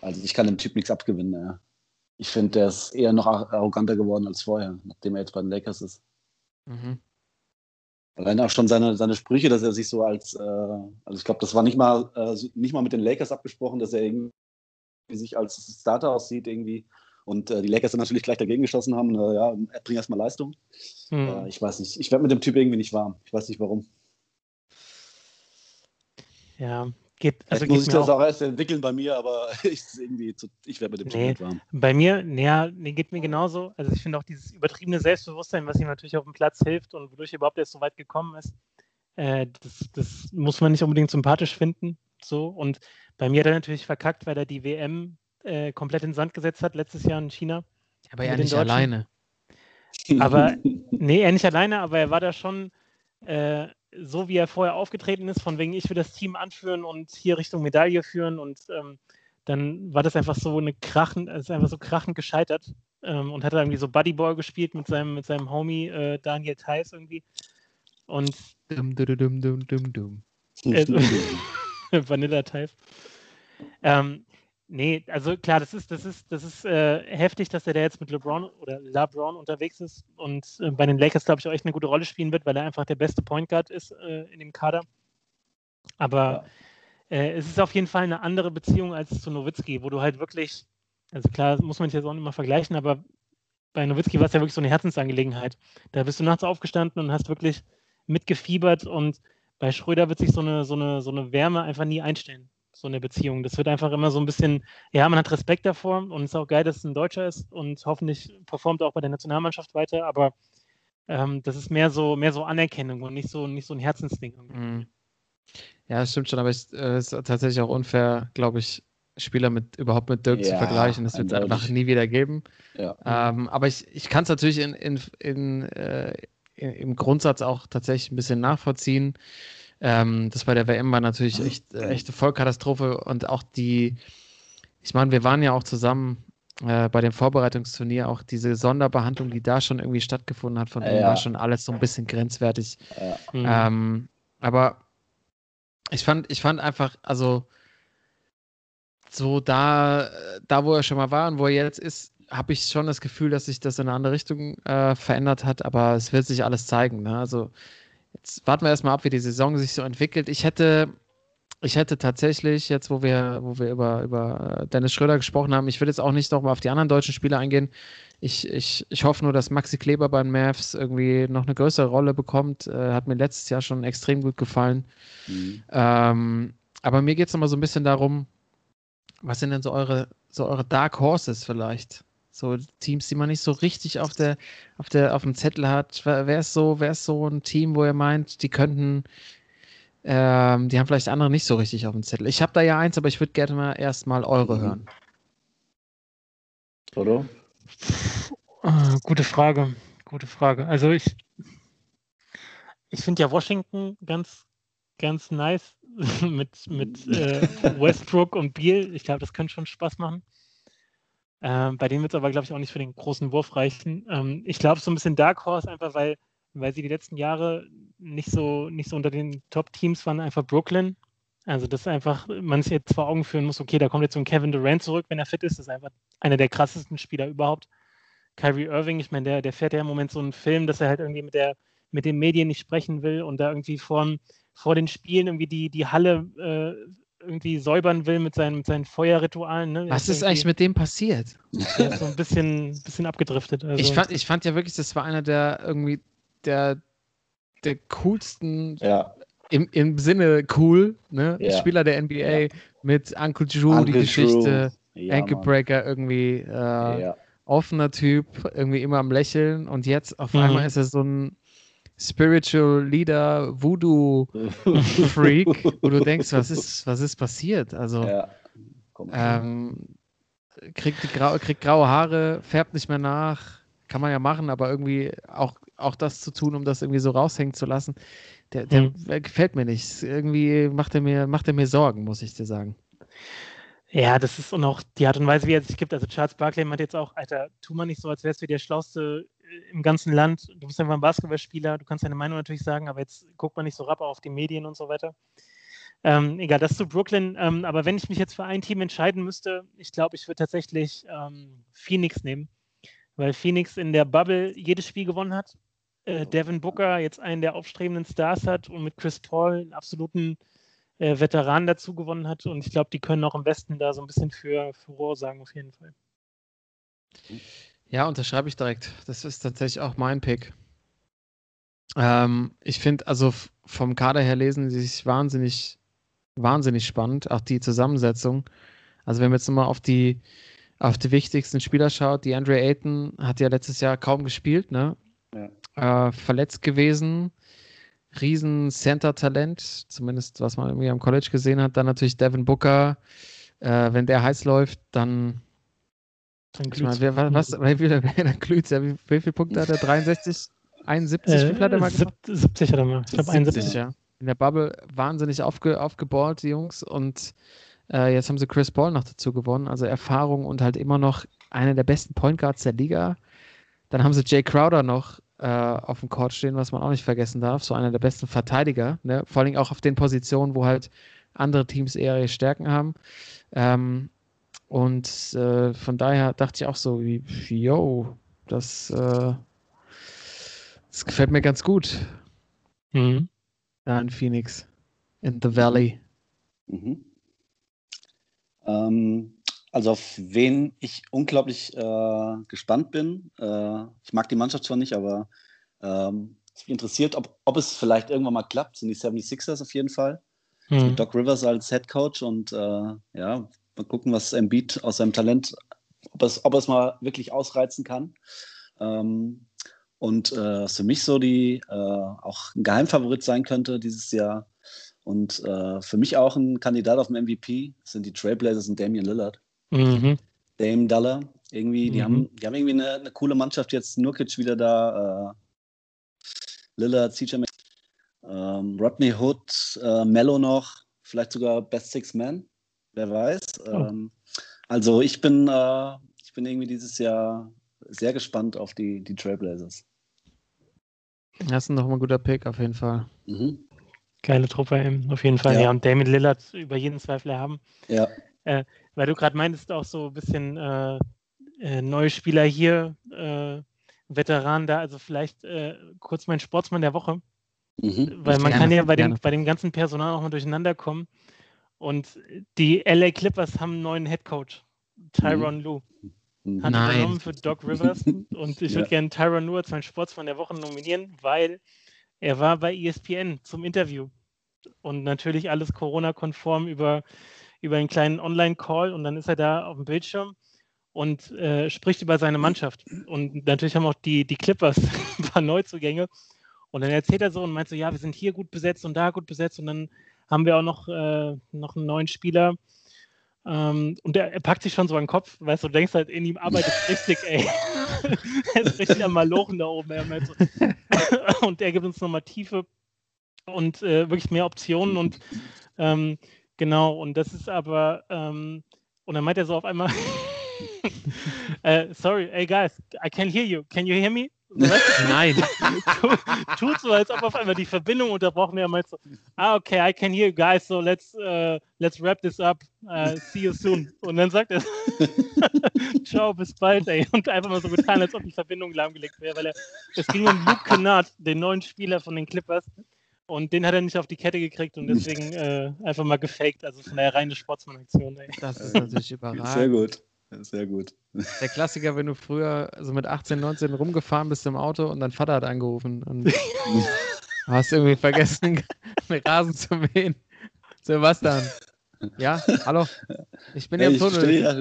also ich kann dem Typ nichts abgewinnen. Ja ich finde, der ist eher noch arroganter geworden als vorher, nachdem er jetzt bei den Lakers ist. Mhm. Allein auch schon seine, seine Sprüche, dass er sich so als, äh, also ich glaube, das war nicht mal, äh, nicht mal mit den Lakers abgesprochen, dass er irgendwie sich als Starter aussieht irgendwie. Und äh, die Lakers dann natürlich gleich dagegen geschossen haben. Äh, ja, bring erstmal Leistung. Mhm. ich weiß nicht. Ich werde mit dem Typ irgendwie nicht warm. Ich weiß nicht warum. Ja, Geht, also Vielleicht muss ich das auch, erst entwickeln bei mir, aber ich, zu, ich werde mit dem nee, warm. Bei mir, naja, nee, geht mir genauso. Also ich finde auch dieses übertriebene Selbstbewusstsein, was ihm natürlich auf dem Platz hilft und wodurch er überhaupt erst so weit gekommen ist, äh, das, das, muss man nicht unbedingt sympathisch finden. So. Und bei mir hat er natürlich verkackt, weil er die WM äh, komplett in den Sand gesetzt hat, letztes Jahr in China. Aber er nicht alleine. Aber, nee, er nicht alleine, aber er war da schon äh, so wie er vorher aufgetreten ist, von wegen ich will das Team anführen und hier Richtung Medaille führen und ähm, dann war das einfach so eine krachen, es ist einfach so krachend gescheitert. ähm, und hat da irgendwie so Buddyboy gespielt mit seinem, mit seinem Homie äh, Daniel Theiss irgendwie. Und Dum, dum, dum, dum, dum, dum. äh, Vanilla Theiss. Ähm, nee, also klar, das ist, das ist, das ist äh, heftig, dass er da jetzt mit LeBron oder LeBron unterwegs ist und äh, bei den Lakers, glaube ich, auch echt eine gute Rolle spielen wird, weil er einfach der beste Point Guard ist äh, in dem Kader. Aber äh, es ist auf jeden Fall eine andere Beziehung als zu Nowitzki, wo du halt wirklich, also klar, muss man sich jetzt auch nicht mal vergleichen, aber bei Nowitzki war es ja wirklich so eine Herzensangelegenheit. Da bist du nachts aufgestanden und hast wirklich mitgefiebert und bei Schröder wird sich so eine, so eine, so eine Wärme einfach nie einstellen, so eine Beziehung. Das wird einfach immer so ein bisschen, ja, man hat Respekt davor und es ist auch geil, dass es ein Deutscher ist und hoffentlich performt er auch bei der Nationalmannschaft weiter, aber ähm, das ist mehr so, mehr so Anerkennung und nicht so, nicht so ein Herzensding. Mhm. Ja, das stimmt schon, aber es äh, ist tatsächlich auch unfair, glaube ich, Spieler mit überhaupt mit Dirk zu Ja, vergleichen. Das wird es einfach nie wieder geben. Ja. Ähm, aber ich, ich kann es natürlich in, in, in, äh, in, im Grundsatz auch tatsächlich ein bisschen nachvollziehen. Ähm, das bei der WM war natürlich echt, äh, echte Vollkatastrophe und auch die, ich meine, wir waren ja auch zusammen äh, bei dem Vorbereitungsturnier, auch diese Sonderbehandlung, die da schon irgendwie stattgefunden hat, von Ja, ja. war schon alles so ein bisschen grenzwertig. Ja. Mhm. Ähm, aber ich fand, ich fand einfach, also so da, da wo er schon mal war und wo er jetzt ist, habe ich schon das Gefühl, dass sich das in eine andere Richtung äh, verändert hat, aber es wird sich alles zeigen. Ne? Also jetzt warten wir erstmal ab, wie die Saison sich so entwickelt. Ich hätte, ich hätte tatsächlich, jetzt wo wir, wo wir über, über Dennis Schröder gesprochen haben, ich will jetzt auch nicht nochmal auf die anderen deutschen Spieler eingehen. Ich, ich, ich hoffe nur, dass Maxi Kleber bei den Mavs irgendwie noch eine größere Rolle bekommt. Äh, hat mir letztes Jahr schon extrem gut gefallen. Mhm. Ähm, aber mir geht es nochmal so ein bisschen darum, was sind denn so eure, so eure Dark Horses vielleicht? So Teams, die man nicht so richtig auf der, auf der, auf dem Zettel hat. Wer wer ist so, wer ist so ein Team, wo ihr meint, die könnten, ähm, die haben vielleicht andere nicht so richtig auf dem Zettel. Ich habe da ja eins, aber ich würde gerne mal erstmal eure Mhm. hören. Oder? Ah, gute Frage. Gute Frage. Also ich, ich finde ja Washington ganz, ganz nice mit, mit äh, Westbrook und Beal. Ich glaube, das könnte schon Spaß machen. Ähm, bei denen wird es aber, glaube ich, auch nicht für den großen Wurf reichen. Ähm, ich glaube, so ein bisschen Dark Horse, einfach weil, weil sie die letzten Jahre nicht so, nicht so unter den Top-Teams waren, einfach Brooklyn. Also, dass einfach man sich jetzt vor Augen führen muss, okay, da kommt jetzt so ein Kevin Durant zurück, wenn er fit ist. Das ist einfach einer der krassesten Spieler überhaupt. Kyrie Irving, ich meine, der, der fährt ja im Moment so einen Film, dass er halt irgendwie mit, der, mit den Medien nicht sprechen will und da irgendwie vor, vor den Spielen irgendwie die, die Halle äh, irgendwie säubern will mit seinen, mit seinen Feuerritualen. Ne? Was Er ist eigentlich mit dem passiert? Der ist so ein bisschen, bisschen abgedriftet. Also, Ich fand, ich fand ja wirklich, das war einer der irgendwie der, der coolsten Ja. im, im Sinne cool, ne? Ja. Spieler der NBA Ja. mit Uncle Drew, Uncle die Geschichte, Drew. Ja, Ankle. Breaker irgendwie, äh, Ja. offener Typ, irgendwie immer am Lächeln und jetzt auf Mhm. einmal ist er so ein Spiritual Leader, Voodoo Freak, wo du denkst, was ist, was ist passiert? Also, ja. Ähm, kriegt, grau, kriegt graue Haare, färbt nicht mehr nach, kann man ja machen, aber irgendwie auch, auch das zu tun, um das irgendwie so raushängen zu lassen, der, der, Hm. der gefällt mir nicht. Irgendwie macht er mir, macht er mir Sorgen, muss ich dir sagen. Ja, das ist und auch die Art und Weise, wie er sich gibt. Also Charles Barkley meint jetzt auch, Alter, tu mal nicht so, als wärst du der Schlauste im ganzen Land. Du bist einfach ein Basketballspieler, du kannst deine Meinung natürlich sagen, aber jetzt guck mal nicht so rapp auf die Medien und so weiter. Ähm, egal, das zu Brooklyn. Ähm, aber wenn ich mich jetzt für ein Team entscheiden müsste, ich glaube, ich würde tatsächlich ähm, Phoenix nehmen, weil Phoenix in der Bubble jedes Spiel gewonnen hat. Äh, Devin Booker jetzt einen der aufstrebenden Stars hat und mit Chris Paul einen absoluten äh, Veteran dazu gewonnen hat. Und ich glaube, die können auch im Westen da so ein bisschen für Furore sagen, auf jeden Fall. Ja, unterschreibe ich direkt. Das ist tatsächlich auch mein Pick. Ähm, ich finde, also vom Kader her lesen sie sich wahnsinnig, wahnsinnig spannend. Auch die Zusammensetzung. Also wenn man jetzt nochmal auf die, auf die wichtigsten Spieler schaut, die Andre Ayton hat ja letztes Jahr kaum gespielt, ne? Äh, verletzt gewesen. Riesen Center-Talent, zumindest was man irgendwie am College gesehen hat. Dann natürlich Devin Booker. Äh, wenn der heiß läuft, Dann ich meine, wer, wa- was, wie viel, dann glüht's ja. Wie, wie viele Punkte hat er? 63? 71? wie viel hat er mal äh, gemacht? sieb- 70 hat er mal. Ich glaube 71. ja. In der Bubble wahnsinnig aufge, aufgeballt, die Jungs. Und äh, jetzt haben sie Chris Paul noch dazu gewonnen. Also Erfahrung und halt immer noch einer der besten Point Guards der Liga. Dann haben sie Jay Crowder noch äh, auf dem Court stehen, was man auch nicht vergessen darf. So einer der besten Verteidiger. Ne? Vor allem auch auf den Positionen, wo halt andere Teams eher ihre Stärken haben. Ähm, und äh, von daher dachte ich auch so, wie, yo, das, äh, das gefällt mir ganz gut. Mhm. Da in Phoenix. In the Valley. Mhm. Ähm, also auf wen ich unglaublich äh, gespannt bin. Äh, ich mag die Mannschaft zwar nicht, aber ähm, es mich interessiert, ob, ob es vielleicht irgendwann mal klappt, sind die 76ers auf jeden Fall. Mhm. Doc Rivers als Head Coach und äh, ja, mal gucken, was Embiid aus seinem Talent, ob er es ob er's mal wirklich ausreizen kann. Ähm, und äh, was für mich so die äh, auch ein Geheimfavorit sein könnte dieses Jahr und äh, für mich auch ein Kandidat auf den MVP sind die Trailblazers und Damian Lillard. Mhm. Dame Dollar, irgendwie, die, Mhm. haben, die haben irgendwie eine, eine coole Mannschaft jetzt. Nurkic wieder da, äh, Lillard, CJ ähm, Rodney Hood, äh, Mello noch, vielleicht sogar Best Six Man, wer weiß. Ähm, also ich bin, äh, ich bin irgendwie dieses Jahr sehr gespannt auf die, die Trailblazers. Das ist nochmal ein guter Pick auf jeden Fall. Mhm. Geile Truppe, eben, auf jeden Fall. Ja. Ja, und Damon Lillard über jeden Zweifel erhaben. Ja, Weil du gerade meintest, auch so ein bisschen äh, äh, neue Spieler hier, äh, Veteranen da, also vielleicht äh, kurz mein Sportsmann der Woche. mhm. Weil man Gerne, kann ja bei dem, gerne. bei dem ganzen Personal auch mal durcheinander kommen. Und die LA Clippers haben einen neuen Head Coach, Tyron Lue. Mhm. Hat Nein. übernommen für Doc Rivers. Und ich Ja. würde gerne Tyron Lue als meinen Sportsmann der Woche nominieren, weil er war bei ESPN zum Interview. Und natürlich alles Corona-konform über, über einen kleinen Online-Call. Und dann ist er da auf dem Bildschirm und äh, spricht über seine Mannschaft. Und natürlich haben auch die, die Clippers ein paar Neuzugänge. Und dann erzählt er so und meint so, ja, wir sind hier gut besetzt und da gut besetzt. Und dann haben wir auch noch, äh, noch einen neuen Spieler. Ähm, und er, er packt sich schon so an den Kopf, weißt du, du denkst halt, in ihm arbeitet richtig, ey. er ist richtig am Malochen da oben. Meint so, und er gibt uns nochmal Tiefe und äh, wirklich mehr Optionen und ähm, genau, und das ist aber, ähm, und dann meint er so auf einmal, äh, sorry, hey guys, I can't hear you, can you hear me? Nein. tu- tut so, als ob auf einmal die Verbindung unterbrochen wäre. Meint so, ah, okay, I can hear you guys, so let's, uh, let's wrap this up. Uh, see you soon. Und dann sagt er, ciao, bis bald, ey. Und einfach mal so getan, als ob die Verbindung lahmgelegt wäre, weil er, es ging um Luke Kennard, den neuen Spieler von den Clippers. Und den hat er nicht auf die Kette gekriegt und deswegen äh, einfach mal gefaked. Also von der reine Sportsmann-Aktion, ey. Das ist natürlich Sehr überragend. gut. Sehr gut. Der Klassiker, wenn du früher so mit 18, 19 rumgefahren bist im Auto und dein Vater hat angerufen und hast irgendwie vergessen, den Rasen zu mähen. So, was dann? Ja, hallo? Ich bin Ja, hier im ich Tunnel. ja,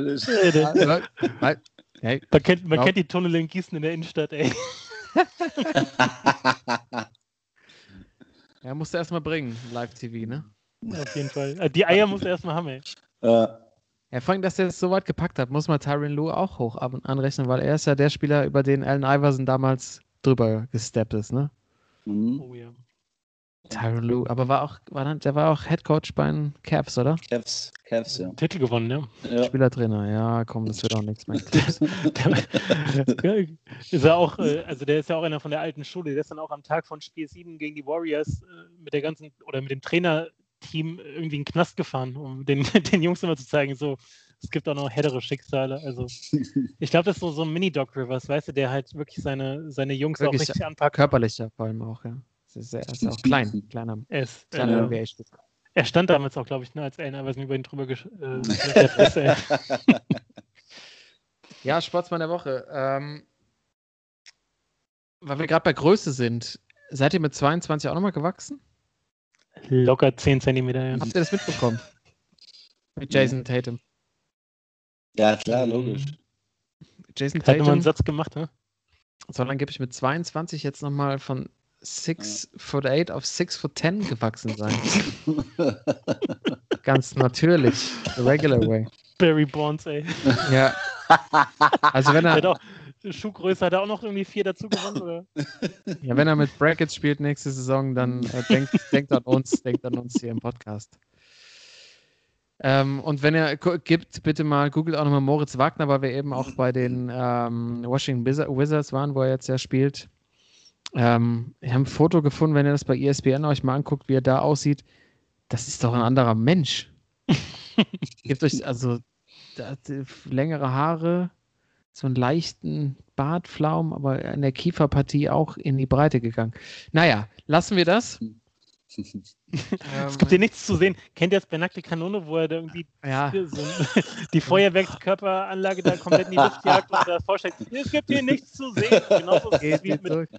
Ja. Hey, Man kennt, man Ja. kennt die Tunnel in Gießen in der Innenstadt, ey. er musste erstmal bringen, Live-TV, ne? Auf jeden Fall. Äh, Die Eier muss er erstmal haben, ey. äh, Ja, vor allem, dass er es so weit gepackt hat, muss man Tyron Lue auch hoch anrechnen, weil er ist ja der Spieler, über den Allen Iverson damals drüber gesteppt ist, ne? mhm. Oh ja. Tyron Lue, aber war auch, war dann, der war auch Head Coach bei den Cavs, oder? Cavs, Cavs, ja. Titel gewonnen, ja. ja. Spielertrainer, ja, komm, das wird auch nichts mehr. Der, ist er auch, äh, also der ist ja auch einer von der alten Schule. Der ist dann auch am Tag von Spiel 7 gegen die Warriors äh, mit der ganzen oder mit dem Trainerteam irgendwie in den Knast gefahren, um den, den Jungs immer zu zeigen, so, es gibt auch noch härtere Schicksale. Also ich glaube, das ist so, so ein Mini-Doc Rivers, weißt du, der halt wirklich seine, seine Jungs Wirklich, auch richtig anpackt. Körperlicher vor allem auch, ja. Das ist, er ist auch klein, kleiner, Er, ist, kleiner äh, er stand damals auch, glaube ich, ne, als Allen Iverson über ihn drüber gesch- äh. Ja, Sportsmann der Woche. Ähm, weil wir gerade bei Größe sind, seid ihr mit 22 auch nochmal gewachsen? Locker 10 Zentimeter. Ja. Habt ihr das mitbekommen? Mit Jason Tatum. ja, klar, logisch. Jason Hat nochmal einen Tatum, Satz gemacht, ne? so angeblich mit 22 jetzt nochmal von 6 foot 8 auf 6 foot 10 gewachsen sein. Ganz natürlich. The regular way. Barry Bonds, ey. Ja. Also wenn er, Schuhgröße hat er auch noch irgendwie vier dazu gewonnen, oder? ja, wenn er mit Brackets spielt nächste Saison, dann äh, denkt, denkt an uns, denkt an uns hier im Podcast. Ähm, und wenn ihr gu- gibt, bitte mal, googelt auch nochmal Moritz Wagner, weil wir eben auch bei den ähm, Washington Wizard- Wizards waren, wo er jetzt ja spielt. Ähm, ich habe ein Foto gefunden, wenn ihr das bei ESPN euch mal anguckt, wie er da aussieht. Das ist doch ein anderer Mensch. Gebt euch, also, da hat die längere Haare, so einen leichten Bartflaum, aber in der Kieferpartie auch in die Breite gegangen. Naja, lassen wir das. Es gibt hier nichts zu sehen. Kennt ihr das bei Nackte Kanone, wo er da irgendwie ja, so die Feuerwerkskörperanlage da komplett in die Luft jagt und da vorstellt, es gibt hier nichts zu sehen. Genauso ist es geht wie mit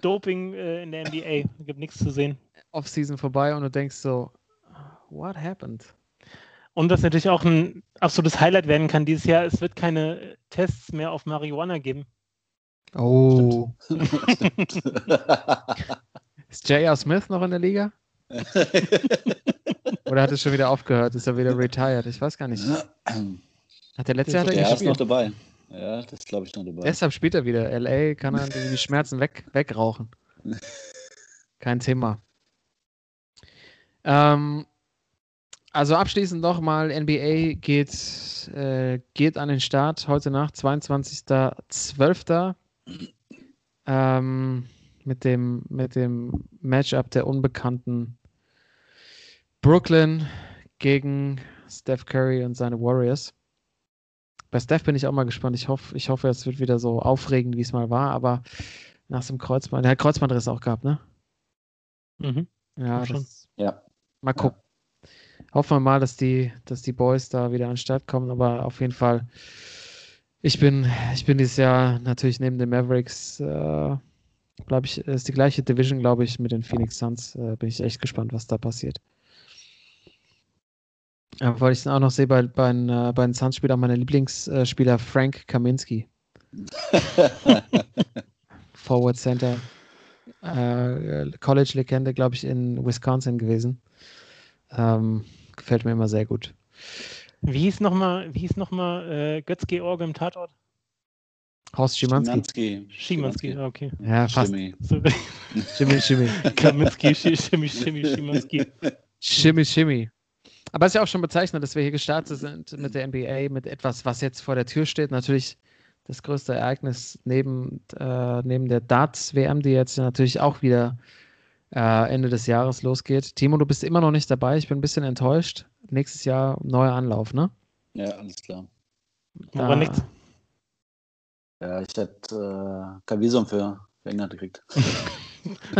Doping äh, in der NBA. Es gibt nichts zu sehen. Off-Season vorbei und du denkst so, what happened? Und was natürlich auch ein absolutes Highlight werden kann dieses Jahr, es wird keine Tests mehr auf Marihuana geben. Oh. Ist J.R. Smith noch in der Liga? Oder hat es schon wieder aufgehört? Ist er wieder retired? Ich weiß gar nicht. Hat der letzte Jahr hat er ist noch dabei. Ja, das glaube ich noch dabei. Deshalb spielt er wieder. LA kann er die die Schmerzen weg, wegrauchen. Kein Thema. Ähm, also abschließend nochmal, NBA geht, äh, geht an den Start heute Nacht, 22.12. Ähm, mit, dem, mit dem Matchup der unbekannten Brooklyn gegen Steph Curry und seine Warriors. Bei Steph bin ich auch mal gespannt. Ich hoffe, ich hoffe, es wird wieder so aufregend, wie es mal war, aber nach dem Kreuzband, der hat Kreuzbandriss auch gehabt, ne? Mhm. Ja, Schon. das, Ja. mal gucken. Hoffen wir mal, dass die, dass die Boys da wieder an den Start kommen, aber auf jeden Fall, ich bin, ich bin dieses Jahr natürlich neben den Mavericks, äh, glaube ich, ist die gleiche Division, glaube ich, mit den Phoenix Suns. Äh, bin ich echt gespannt, was da passiert. Äh, weil ich dann auch noch sehe, bei, bei, den, äh, bei den Suns spielt auch mein Lieblingsspieler Frank Kaminski. Forward Center. Äh, College-Legende, glaube ich, in Wisconsin gewesen. Ähm, gefällt mir immer sehr gut. Wie hieß nochmal noch mal, äh, Götz-George im Tatort? Horst Schimanski. Schimanski. Schimanski, okay. Ja, fast. Schimmi. Schimmi, Schimmi. Kaminski, Schi- Schimmi, Schimmi, Schimanski. Schimmi, Schimmi. Aber es ist ja auch schon bezeichnend, dass wir hier gestartet sind mit der NBA, mit etwas, was jetzt vor der Tür steht. Natürlich das größte Ereignis neben, äh, neben der Darts-WM, die jetzt natürlich auch wieder äh, Ende des Jahres losgeht. Timo, du bist immer noch nicht dabei. Ich bin ein bisschen enttäuscht. Nächstes Jahr neuer Anlauf, ne? Ja, alles klar. Aber Ah, nichts. Ja, ich hätte äh, kein Visum für, für England gekriegt.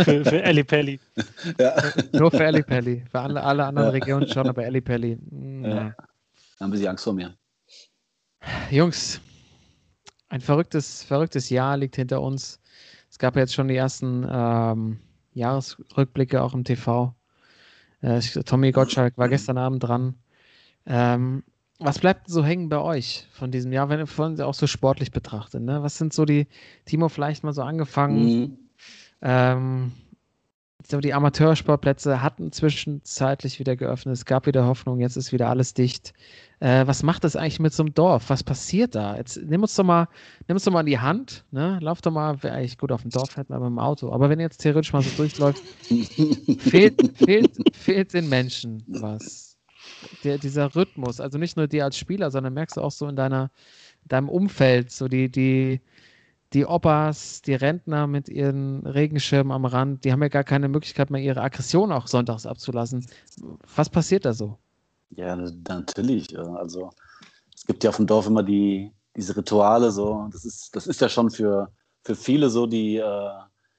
Für, für Ali Pelli. ja. Nur für Ali Pelli. Für alle, alle anderen Regionen schon, aber Ali Pelli. mm, Ja. haben sie Angst vor mir. Jungs, ein verrücktes, verrücktes Jahr liegt hinter uns. Es gab ja jetzt schon die ersten ähm, Jahresrückblicke auch im TV. Äh, Tommy Gottschalk war gestern Abend dran. Ähm, was bleibt so hängen bei euch von diesem Jahr, wenn ihr von auch so sportlich betrachtet? Ne? Was sind so die, Timo vielleicht mal so angefangen? Mhm. Ähm, glaube, die Amateursportplätze hatten zwischenzeitlich wieder geöffnet. Es gab wieder Hoffnung. Jetzt ist wieder alles dicht. Äh, was macht das eigentlich mit so einem Dorf? Was passiert da? Jetzt nimm uns doch mal, nimm uns doch mal in die Hand. Ne? Lauf doch mal, wäre eigentlich gut auf dem Dorf hätten, aber im Auto. Aber wenn jetzt theoretisch mal so durchläufst, fehlt, fehlt, fehlt den Menschen was. Der, dieser Rhythmus, also nicht nur dir als Spieler, sondern merkst du auch so in deiner, deinem Umfeld, so die, die, die Opas, die Rentner mit ihren Regenschirmen am Rand, die haben ja gar keine Möglichkeit mehr, ihre Aggression auch sonntags abzulassen. Was passiert da so? Ja, natürlich. Also es gibt ja auf dem Dorf immer die, diese Rituale so. Das ist, das ist ja schon für, für viele so, die äh,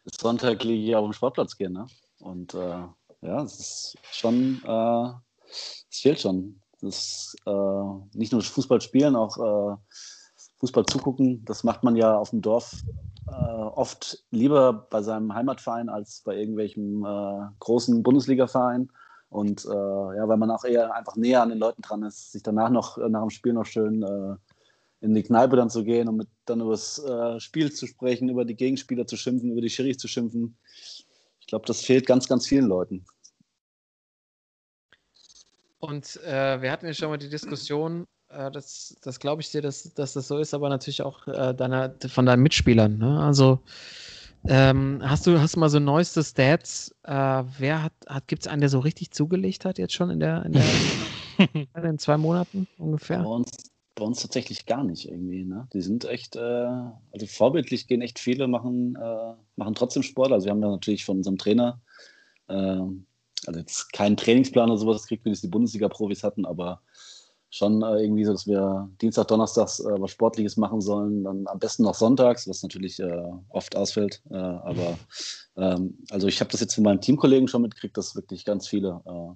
sonntäglich hier auf den Sportplatz gehen. Ne? Und äh, ja, es ist schon, äh, es fehlt schon. Das, äh, nicht nur Fußball spielen, auch äh, Fußball zugucken. Das macht man ja auf dem Dorf äh, oft lieber bei seinem Heimatverein als bei irgendwelchem großen Bundesligaverein. Und äh, ja, weil man auch eher einfach näher an den Leuten dran ist, sich danach noch äh, nach dem Spiel noch schön äh, in die Kneipe dann zu gehen und mit, dann über das äh, Spiel zu sprechen, über die Gegenspieler zu schimpfen, über die Schiris zu schimpfen. Ich glaube, das fehlt ganz, ganz vielen Leuten. Und äh, wir hatten ja schon mal die Diskussion, äh, das, das glaube ich dir, dass, dass das so ist, aber natürlich auch deiner, von deinen Mitspielern. Ne? Also ähm, hast du hast du mal so neueste Stats? Äh, wer hat, hat gibt es einen, der so richtig zugelegt hat jetzt schon in der, in der In zwei Monaten Bei ungefähr. uns, bei uns tatsächlich gar nicht irgendwie. Ne? Die sind echt, äh, also vorbildlich gehen echt viele, machen, äh, machen trotzdem Sport. Also wir haben da natürlich von unserem Trainer, äh, also jetzt keinen Trainingsplan oder sowas gekriegt, wie es die Bundesliga-Profis hatten, aber schon äh, irgendwie so, dass wir Dienstag, Donnerstags äh, was Sportliches machen sollen, dann am besten noch sonntags, was natürlich äh, oft ausfällt. Äh, aber ähm, also ich habe das jetzt von meinen Teamkollegen schon mitgekriegt, dass wirklich ganz viele äh,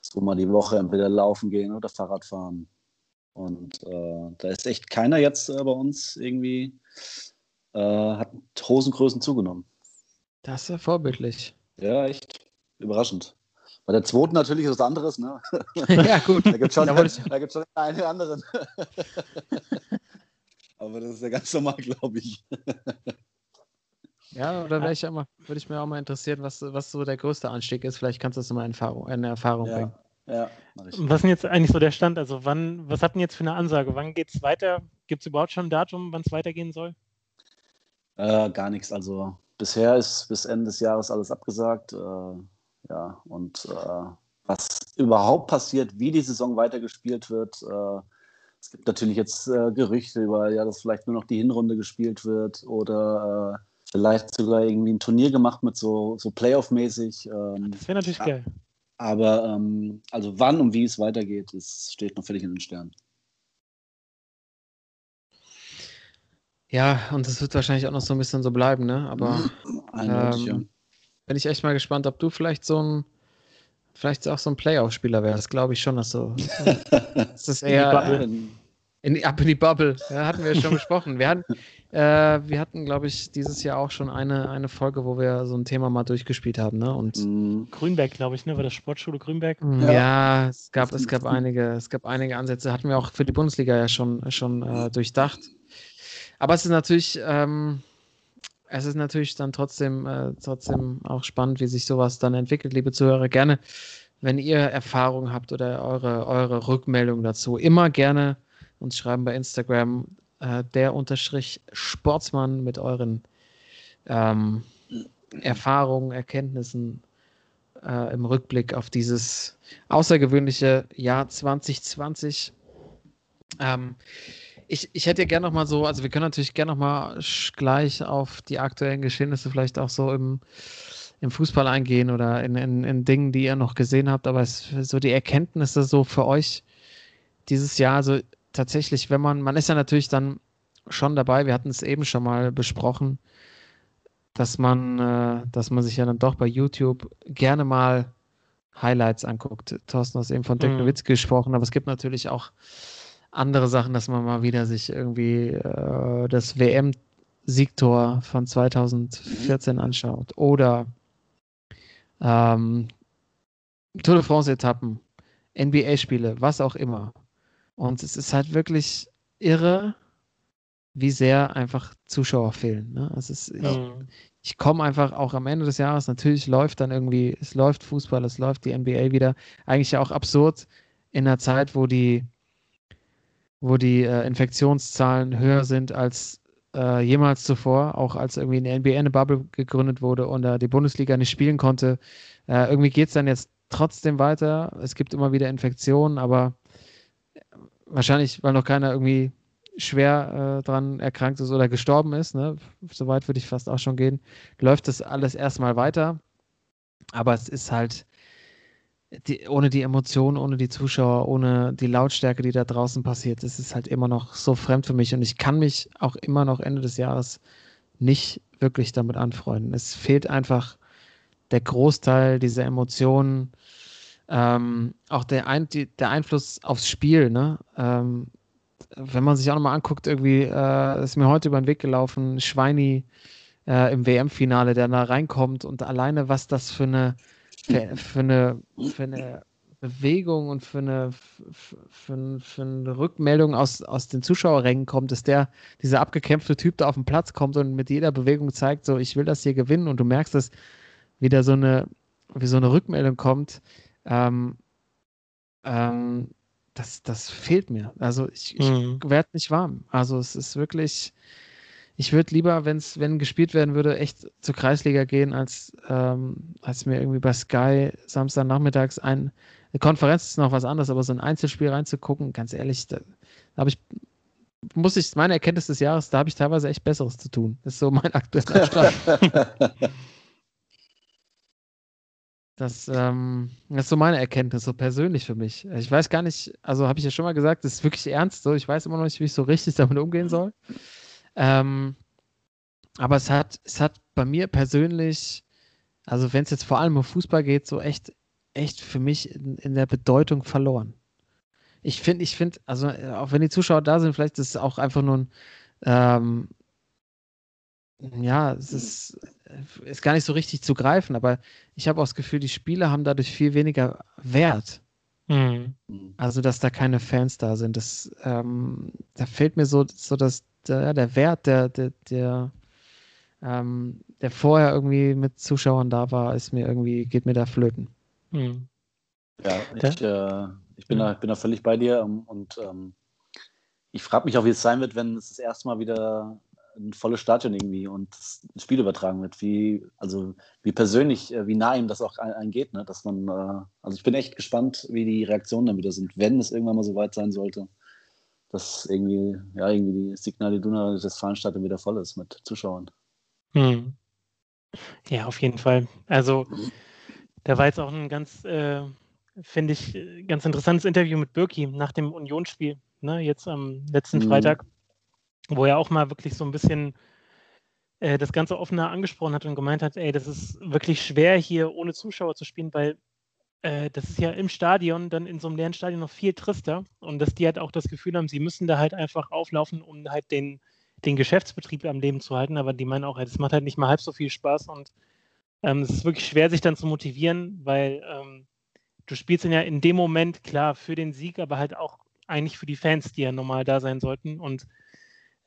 so mal die Woche entweder laufen gehen oder Fahrrad fahren. Und äh, da ist echt keiner jetzt äh, bei uns irgendwie, äh, hat Hosengrößen zugenommen. Das ist ja vorbildlich. Ja, echt überraschend. Bei der zweiten natürlich ist was anderes, ne? ja, gut. Da gibt es schon, Da da gibt's schon einen anderen. Aber das ist ja ganz normal, glaube ich. Ja, oder wäre ich auch mal, würde ich mir auch mal interessieren, was, was so der größte Anstieg ist. Vielleicht kannst du das mal in Erfahrung, in Erfahrung bringen. Ja, ja mach ich. Was ist denn jetzt eigentlich so der Stand? Also wann, was hatten jetzt für eine Ansage? Wann geht es weiter? Gibt es überhaupt schon ein Datum, wann es weitergehen soll? Äh, gar nichts. Also bisher ist bis Ende des Jahres alles abgesagt. Äh, ja, und äh, was überhaupt passiert, wie die Saison weitergespielt wird. Äh, es gibt natürlich jetzt äh, Gerüchte über, ja, dass vielleicht nur noch die Hinrunde gespielt wird oder äh, vielleicht sogar irgendwie ein Turnier gemacht mit so, so Playoff-mäßig. Ähm, Das wäre natürlich Ja. geil. aber ähm, also wann und wie es weitergeht, das steht noch völlig in den Sternen. Ja, und es wird wahrscheinlich auch noch so ein bisschen so bleiben, ne? Aber Eindeutig, ähm, bin ich echt mal gespannt, ob du vielleicht so ein, vielleicht auch so ein Playoff-Spieler wärst. Glaube ich schon, dass so. Das ist eher in die, ab in die Bubble. Ja, hatten wir schon besprochen. Wir hatten, äh, wir hatten, glaube ich, dieses Jahr auch schon eine, eine Folge, wo wir so ein Thema mal durchgespielt haben, ne? Und Mm, Grünberg, glaube ich, ne? War das Sportschule Grünberg? Ja, Ja. es gab, es gab einige, es gab einige Ansätze, hatten wir auch für die Bundesliga ja schon, schon äh, durchdacht. Aber es ist natürlich, ähm, es ist natürlich dann trotzdem, äh, trotzdem auch spannend, wie sich sowas dann entwickelt, liebe Zuhörer. Gerne, wenn ihr Erfahrungen habt oder eure, eure Rückmeldung dazu, immer gerne uns schreiben bei Instagram, äh, der Unterstrich Sportsmann mit euren ähm, Erfahrungen, Erkenntnissen äh, im Rückblick auf dieses außergewöhnliche Jahr 2020. Ähm, ich, ich hätte gerne noch mal so, also wir können natürlich gerne noch mal sch- gleich auf die aktuellen Geschehnisse vielleicht auch so im, im Fußball eingehen oder in, in, in Dingen, die ihr noch gesehen habt, aber es, so die Erkenntnisse so für euch dieses Jahr, also tatsächlich, wenn man, man ist ja natürlich dann schon dabei, wir hatten es eben schon mal besprochen, dass man, äh, dass man sich ja dann doch bei YouTube gerne mal Highlights anguckt. Thorsten hat eben von Dirk Mhm. Nowitzki gesprochen, aber es gibt natürlich auch andere Sachen, dass man mal wieder sich irgendwie äh, das WM-Siegtor von 2014 anschaut oder ähm, Tour de France-Etappen, NBA-Spiele, was auch immer. Und es ist halt wirklich irre, wie sehr einfach Zuschauer fehlen. Ne? Es ist, ich, Mhm. ich komme einfach auch am Ende des Jahres, natürlich läuft dann irgendwie, es läuft Fußball, es läuft die NBA wieder. Eigentlich ja auch absurd in einer Zeit, wo die, wo die äh, Infektionszahlen höher sind als äh, jemals zuvor, auch als irgendwie eine NBA eine Bubble gegründet wurde und da die Bundesliga nicht spielen konnte. Äh, irgendwie geht es dann jetzt trotzdem weiter. Es gibt immer wieder Infektionen, aber wahrscheinlich, weil noch keiner irgendwie schwer äh, dran erkrankt ist oder gestorben ist, ne? soweit würde ich fast auch schon gehen, läuft das alles erstmal weiter. Aber es ist halt die, ohne die Emotionen, ohne die Zuschauer, ohne die Lautstärke, die da draußen passiert, es ist halt immer noch so fremd für mich und ich kann mich auch immer noch Ende des Jahres nicht wirklich damit anfreunden. Es fehlt einfach der Großteil dieser Emotionen, ähm, auch der, Ein die, der Einfluss aufs Spiel, ne? Ähm, wenn man sich auch nochmal anguckt, irgendwie äh, ist mir heute über den Weg gelaufen, Schweini äh, im WM-Finale, der da reinkommt und alleine, was das für eine, für, für eine, für eine Bewegung und für eine, für, für, eine Rückmeldung aus, aus den Zuschauerrängen kommt, dass der, dieser abgekämpfte Typ da auf den Platz kommt und mit jeder Bewegung zeigt, so, ich will das hier gewinnen und du merkst, dass wieder so eine, wie so eine Rückmeldung kommt, ähm, ähm, das, das fehlt mir. Also ich, ich Mhm. werde nicht warm. Also es ist wirklich, ich würde lieber, wenn's, wenn gespielt werden würde, echt zur Kreisliga gehen, als, ähm, als mir irgendwie bei Sky Samstagnachmittags ein Eine Konferenz ist noch was anderes, aber so ein Einzelspiel reinzugucken, ganz ehrlich, da, da habe ich, muss ich, meine Erkenntnis des Jahres, da habe ich teilweise echt Besseres zu tun. Das ist so mein aktueller Stand. Das, ähm, das ist so meine Erkenntnis, so persönlich für mich. Ich weiß gar nicht, also habe ich ja schon mal gesagt, das ist wirklich ernst so. Ich weiß immer noch nicht, wie ich so richtig damit umgehen soll. Ähm, aber es hat, es hat bei mir persönlich, also wenn es jetzt vor allem um Fußball geht, so echt, echt für mich in, in der Bedeutung verloren. Ich finde, ich finde, also auch wenn die Zuschauer da sind, vielleicht ist es auch einfach nur ein, ähm, ja, es ist, ist gar nicht so richtig zu greifen, aber ich habe auch das Gefühl, die Spiele haben dadurch viel weniger Wert. Mhm. Also, dass da keine Fans da sind. Das, ähm, da fehlt mir so, so dass der, der Wert, der, der, der, ähm, der vorher irgendwie mit Zuschauern da war, ist mir irgendwie, geht mir da flöten. Mhm. Ja, ich, äh, ich bin, da, bin da völlig bei dir ähm, und ähm, ich frage mich auch, wie es sein wird, wenn es das erste Mal wieder ein volles Stadion irgendwie und das Spiel übertragen wird, wie, also wie persönlich, äh, wie nah ihm das auch eingeht, ne? dass man, äh, also ich bin echt gespannt, wie die Reaktionen dann wieder sind, wenn es irgendwann mal so weit sein sollte, dass irgendwie, ja, irgendwie die Signal Iduna das Veranstaltung wieder voll ist mit Zuschauern. Hm. Ja, auf jeden Fall. Also, da war jetzt auch ein ganz, äh, finde ich, ganz interessantes Interview mit Birki nach dem Unionsspiel, ne, jetzt am letzten Mhm. Freitag, wo er auch mal wirklich so ein bisschen äh, das Ganze offener angesprochen hat und gemeint hat, ey, das ist wirklich schwer hier ohne Zuschauer zu spielen, weil äh, das ist ja im Stadion, dann in so einem leeren Stadion noch viel trister und dass die halt auch das Gefühl haben, sie müssen da halt einfach auflaufen, um halt den, den Geschäftsbetrieb am Leben zu halten, aber die meinen auch, es macht halt nicht mal halb so viel Spaß und ähm, es ist wirklich schwer, sich dann zu motivieren, weil ähm, du spielst dann ja in dem Moment klar für den Sieg, aber halt auch eigentlich für die Fans, die ja normal da sein sollten und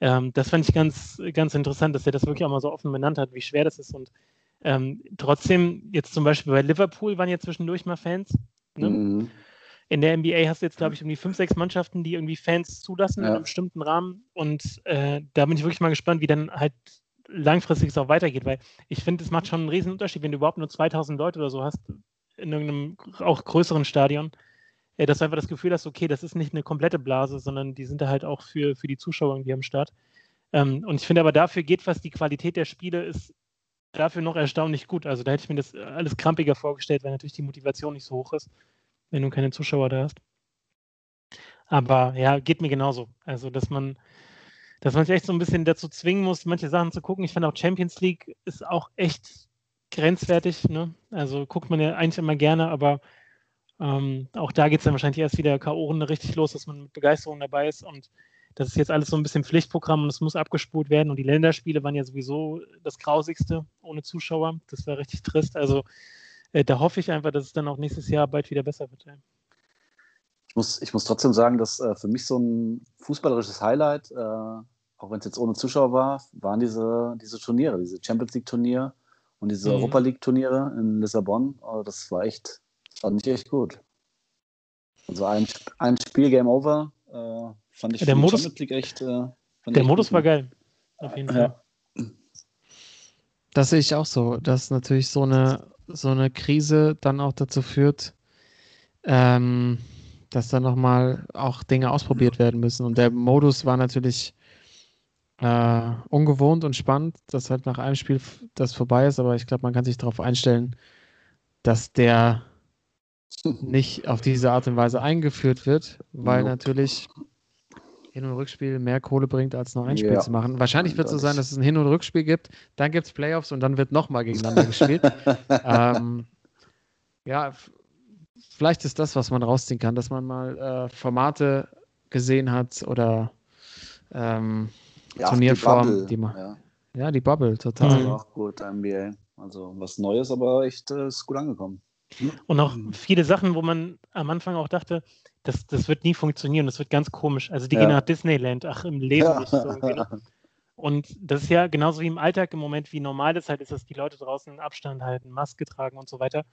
ähm, das fand ich ganz, ganz interessant, dass er das wirklich auch mal so offen benannt hat, wie schwer das ist. Und ähm, trotzdem, jetzt zum Beispiel bei Liverpool waren ja zwischendurch mal Fans. Ne? Mhm. In der NBA hast du jetzt, glaube ich, irgendwie fünf, sechs Mannschaften, die irgendwie Fans zulassen in Ja. einem bestimmten Rahmen. Und äh, da bin ich wirklich mal gespannt, wie dann halt langfristig es auch weitergeht, weil ich finde, es macht schon einen riesen Unterschied, wenn du überhaupt nur 2000 Leute oder so hast in irgendeinem auch größeren Stadion, dass du einfach das Gefühl hast, okay, das ist nicht eine komplette Blase, sondern die sind da halt auch für, für die Zuschauer irgendwie am Start. Ähm, und ich finde aber dafür geht, was die Qualität der Spiele ist, dafür noch erstaunlich gut. Also da hätte ich mir das alles krampiger vorgestellt, weil natürlich die Motivation nicht so hoch ist, wenn du keine Zuschauer da hast. Aber ja, geht mir genauso. Also, dass man, dass man sich echt so ein bisschen dazu zwingen muss, manche Sachen zu gucken. Ich finde auch Champions League ist auch echt grenzwertig. Ne? Also guckt man ja eigentlich immer gerne, aber ähm, auch da geht es dann wahrscheinlich erst wieder K.O.-Runde richtig los, dass man mit Begeisterung dabei ist. Und das ist jetzt alles so ein bisschen Pflichtprogramm und es muss abgespult werden. Und die Länderspiele waren ja sowieso das Grausigste ohne Zuschauer. Das war richtig trist. Also äh, da hoffe ich einfach, dass es dann auch nächstes Jahr bald wieder besser wird. Ja. Ich muss, ich muss trotzdem sagen, dass äh, für mich so ein fußballerisches Highlight, äh, auch wenn es jetzt ohne Zuschauer war, waren diese, diese Turniere, diese Champions League-Turnier und diese Mhm. Europa League-Turniere in Lissabon. Oh, das war echt, fand ich echt gut. Also ein, ein Spiel Game Over äh, fand ich Der für die Modus- echt. Äh, Der echt Modus gut. war geil. Auf jeden Fall. Ja. Das sehe ich auch so, dass natürlich so eine, so eine Krise dann auch dazu führt, ähm, dass dann nochmal auch Dinge ausprobiert werden müssen. Und der Modus war natürlich äh, ungewohnt und spannend, dass halt nach einem Spiel das vorbei ist, aber ich glaube, man kann sich darauf einstellen, dass der nicht auf diese Art und Weise eingeführt wird, weil Nope. natürlich Hin- und Rückspiel mehr Kohle bringt, als nur ein Spiel Ja. zu machen. Wahrscheinlich wird es so sein, dass es ein Hin- und Rückspiel gibt, dann gibt es Playoffs und dann wird nochmal gegeneinander gespielt. ähm, ja, vielleicht ist das, was man rausziehen kann, dass man mal äh, Formate gesehen hat oder ähm, Ja, Turnierform, Bubble, die man- ja, ja, die Bubble, das total. Mhm. war auch gut, NBA. Also was Neues, aber echt äh, ist gut angekommen. Und auch viele Sachen, wo man am Anfang auch dachte, das, das wird nie funktionieren, das wird ganz komisch. Also die Ja. gehen nach Disneyland, ach im Leben Ja. nicht so. Und das ist ja genauso wie im Alltag im Moment, wie normal das halt ist, dass die Leute draußen Abstand halten, Maske tragen und so weiter.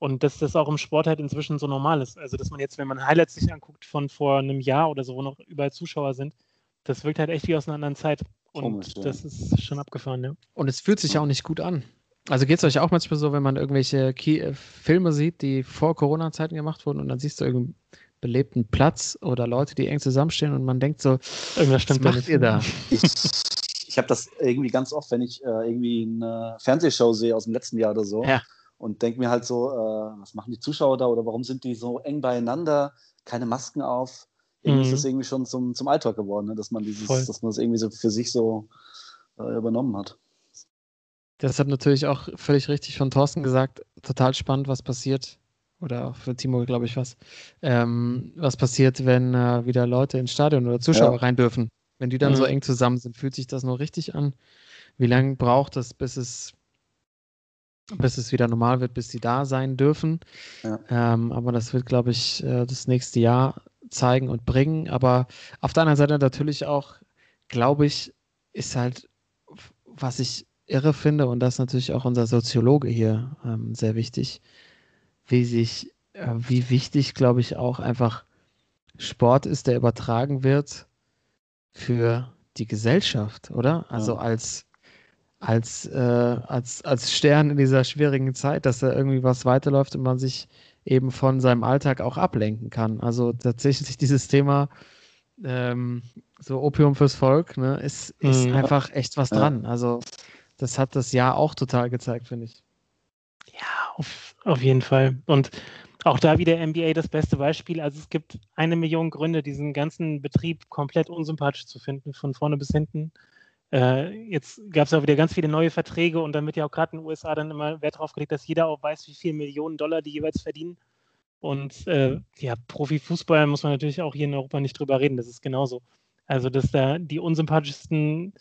Und dass das auch im Sport halt inzwischen so normal ist. Also dass man jetzt, wenn man Highlights sich anguckt von vor einem Jahr oder so, wo noch überall Zuschauer sind, das wirkt halt echt wie aus einer anderen Zeit. Und Komisch, ja. das ist schon abgefahren, ja. Und es fühlt sich auch nicht gut an. Also geht es euch auch manchmal so, wenn man irgendwelche Ki äh, Filme sieht, die vor Corona-Zeiten gemacht wurden und dann siehst du irgendeinen belebten Platz oder Leute, die eng zusammenstehen und man denkt so, Irgendwas stimmt was da macht nicht. ihr da? Ich, ich habe das irgendwie ganz oft, wenn ich äh, irgendwie eine Fernsehshow sehe aus dem letzten Jahr oder so Ja. und denke mir halt so, äh, was machen die Zuschauer da oder warum sind die so eng beieinander, keine Masken auf? Irgendwie Mhm. ist das irgendwie schon zum, zum Alltag geworden, ne? dass man dieses, Voll. dass man das irgendwie so für sich so äh, übernommen hat. Das hat natürlich auch völlig richtig von Thorsten gesagt. Total spannend, was passiert. Oder auch für Timo, glaube ich, was. Ähm, was passiert, wenn äh, wieder Leute ins Stadion oder Zuschauer Ja. rein dürfen. Wenn die dann so Mhm. eng zusammen sind, fühlt sich das nur richtig an. Wie lange braucht es, bis es, bis es wieder normal wird, bis sie da sein dürfen? Ja. Ähm, aber das wird, glaube ich, äh, das nächste Jahr zeigen und bringen. Aber auf der anderen Seite natürlich auch, glaube ich, ist halt, was ich irre finde, und das ist natürlich auch unser Soziologe hier ähm, sehr wichtig, wie sich, äh, wie wichtig, glaube ich, auch einfach Sport ist, der übertragen wird für die Gesellschaft, oder? Also Ja. als, als, äh, als, als Stern in dieser schwierigen Zeit, dass da irgendwie was weiterläuft und man sich eben von seinem Alltag auch ablenken kann. Also tatsächlich dieses Thema ähm, so Opium fürs Volk, ne, ist, ist Mhm. einfach echt was dran. Also das hat das Jahr auch total gezeigt, finde ich. Ja, auf, auf jeden Fall. Und auch da wieder NBA das beste Beispiel. Also es gibt eine Million Gründe, diesen ganzen Betrieb komplett unsympathisch zu finden, von vorne bis hinten. Äh, jetzt gab es auch wieder ganz viele neue Verträge und dann wird ja auch gerade in den USA dann immer Wert darauf gelegt, dass jeder auch weiß, wie viel Millionen Dollar die jeweils verdienen. Und äh, ja, Profifußball muss man natürlich auch hier in Europa nicht drüber reden, das ist genauso. Also, dass da die unsympathischsten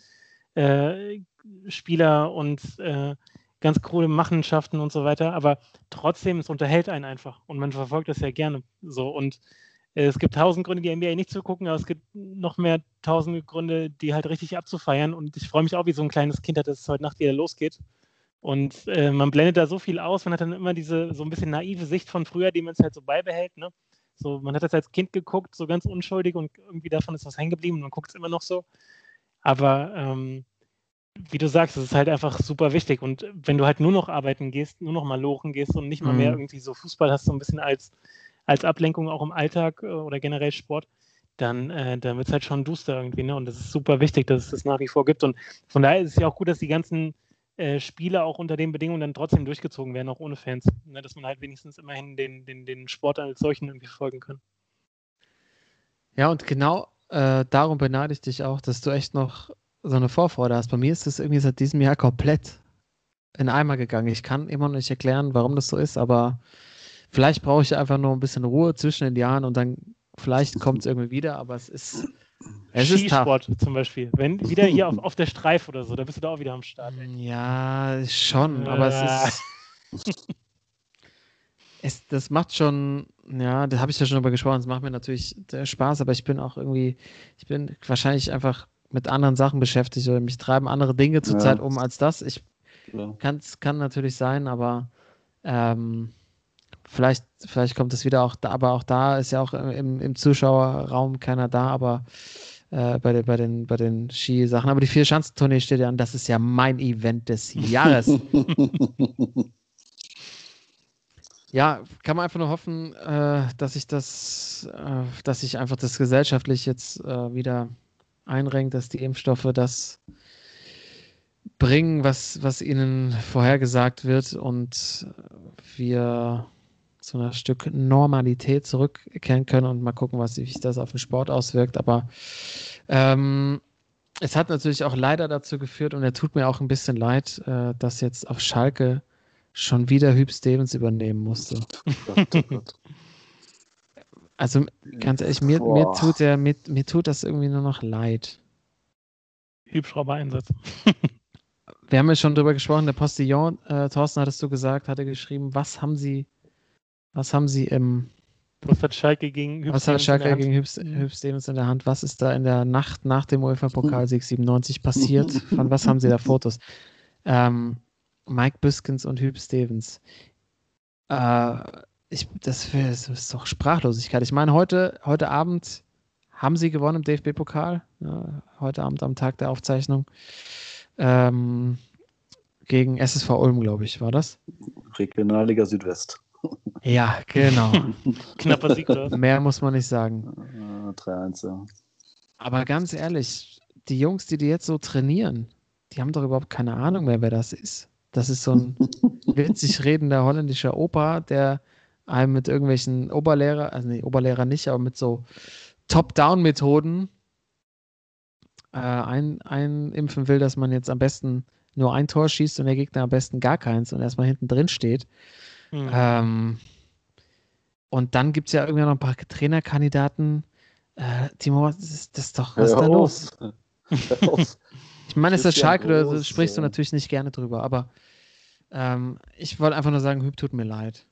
äh, Spieler und äh, ganz coole Machenschaften und so weiter, aber trotzdem, es unterhält einen einfach und man verfolgt das ja gerne so und äh, es gibt tausend Gründe, die NBA nicht zu gucken, aber es gibt noch mehr tausende Gründe, die halt richtig abzufeiern und ich freue mich auch wie so ein kleines Kind, dass es heute Nacht wieder losgeht und äh, man blendet da so viel aus, man hat dann immer diese so ein bisschen naive Sicht von früher, die man es halt so beibehält, ne? So, man hat das als Kind geguckt, so ganz unschuldig und irgendwie davon ist was hängen geblieben und man guckt es immer noch so. Aber ähm, wie du sagst, es ist halt einfach super wichtig. Und wenn du halt nur noch arbeiten gehst, nur noch mal lochen gehst und nicht mal Mhm. mehr irgendwie so Fußball hast, so ein bisschen als, als Ablenkung auch im Alltag äh, oder generell Sport, dann, äh, dann wird es halt schon duster irgendwie. Ne? Und das ist super wichtig, dass es das nach wie vor gibt. Und von daher ist es ja auch gut, dass die ganzen äh, Spiele auch unter den Bedingungen dann trotzdem durchgezogen werden, auch ohne Fans. Ne? Dass man halt wenigstens immerhin den, den, den Sport als solchen irgendwie folgen kann. Ja, und genau äh, darum beneide ich dich auch, dass du echt noch so eine Vorfreude hast. Bei mir ist es irgendwie seit diesem Jahr komplett in Eimer gegangen. Ich kann immer noch nicht erklären, warum das so ist, aber vielleicht brauche ich einfach nur ein bisschen Ruhe zwischen den Jahren und dann vielleicht kommt es irgendwie wieder, aber es ist, es ist. Skisport zum Beispiel. Wenn wieder hier auf, auf der Streif oder so, da bist du da auch wieder am Start. Ey. Ja, schon, aber Äh. es ist. Es, das macht schon, ja, da habe ich ja schon drüber gesprochen, es macht mir natürlich Spaß, aber ich bin auch irgendwie, ich bin wahrscheinlich einfach mit anderen Sachen beschäftigt oder mich treiben andere Dinge zurzeit Ja. um als das. Ich Ja. kann's, kann natürlich sein, aber ähm, vielleicht, vielleicht kommt es wieder auch da, aber auch da ist ja auch im, im Zuschauerraum keiner da, aber äh, bei, den, bei, den, bei den Skisachen. Aber die Vier-Schanzentournee steht ja an, das ist ja mein Event des Jahres. Ja, kann man einfach nur hoffen, äh, dass sich das, äh, dass sich einfach das gesellschaftlich jetzt äh, wieder einrenkt, dass die Impfstoffe das bringen, was, was ihnen vorhergesagt wird und wir zu einer Stück Normalität zurückkehren können und mal gucken, was sich das auf den Sport auswirkt. Aber ähm, es hat natürlich auch leider dazu geführt und er tut mir auch ein bisschen leid, äh, dass jetzt auf Schalke schon wieder Hüb Stevens übernehmen musste. Oh Gott. Also ganz ehrlich, mir, mir, tut der, mir, mir tut das irgendwie nur noch leid. Hubschrauber-Einsatz. Wir haben ja schon drüber gesprochen, der Postillon, äh, Thorsten hattest du gesagt, hatte geschrieben, was haben sie, was haben sie im, Was hat Schalke gegen Hüb was hat Stevens in der Schalke Hand? gegen Hüb, Hüb Stevens in der Hand? Was ist da in der Nacht nach dem UEFA-Pokalsieg 97 passiert? Von was haben sie da Fotos? Ähm, Mike Büskens und Hüb Stevens. Äh, ich, das, das ist doch Sprachlosigkeit. Ich meine, heute, heute Abend haben sie gewonnen im DFB-Pokal. Ja, heute Abend am Tag der Aufzeichnung. Ähm, gegen SSV Ulm, glaube ich, war das? Regionalliga Südwest. Ja, genau. Knapper Sieg, oder? was? Mehr muss man nicht sagen. Äh, 3-1, ja. Aber ganz ehrlich, die Jungs, die die jetzt so trainieren, die haben doch überhaupt keine Ahnung mehr, wer das ist. Das ist so ein witzig redender holländischer Opa, der einem mit irgendwelchen Oberlehrer, also nee, Oberlehrer nicht, aber mit so Top-Down-Methoden äh, ein, einimpfen will, dass man jetzt am besten nur ein Tor schießt und der Gegner am besten gar keins und erstmal hinten drin steht. Hm. Ähm, und dann gibt es ja irgendwann noch ein paar Trainerkandidaten. Äh, Timo, was ist das ist doch, was ist da los? Ich meine, es ist Schalke, da sprichst du äh, natürlich nicht gerne drüber, aber ähm, ich wollte einfach nur sagen, Hüb tut mir leid.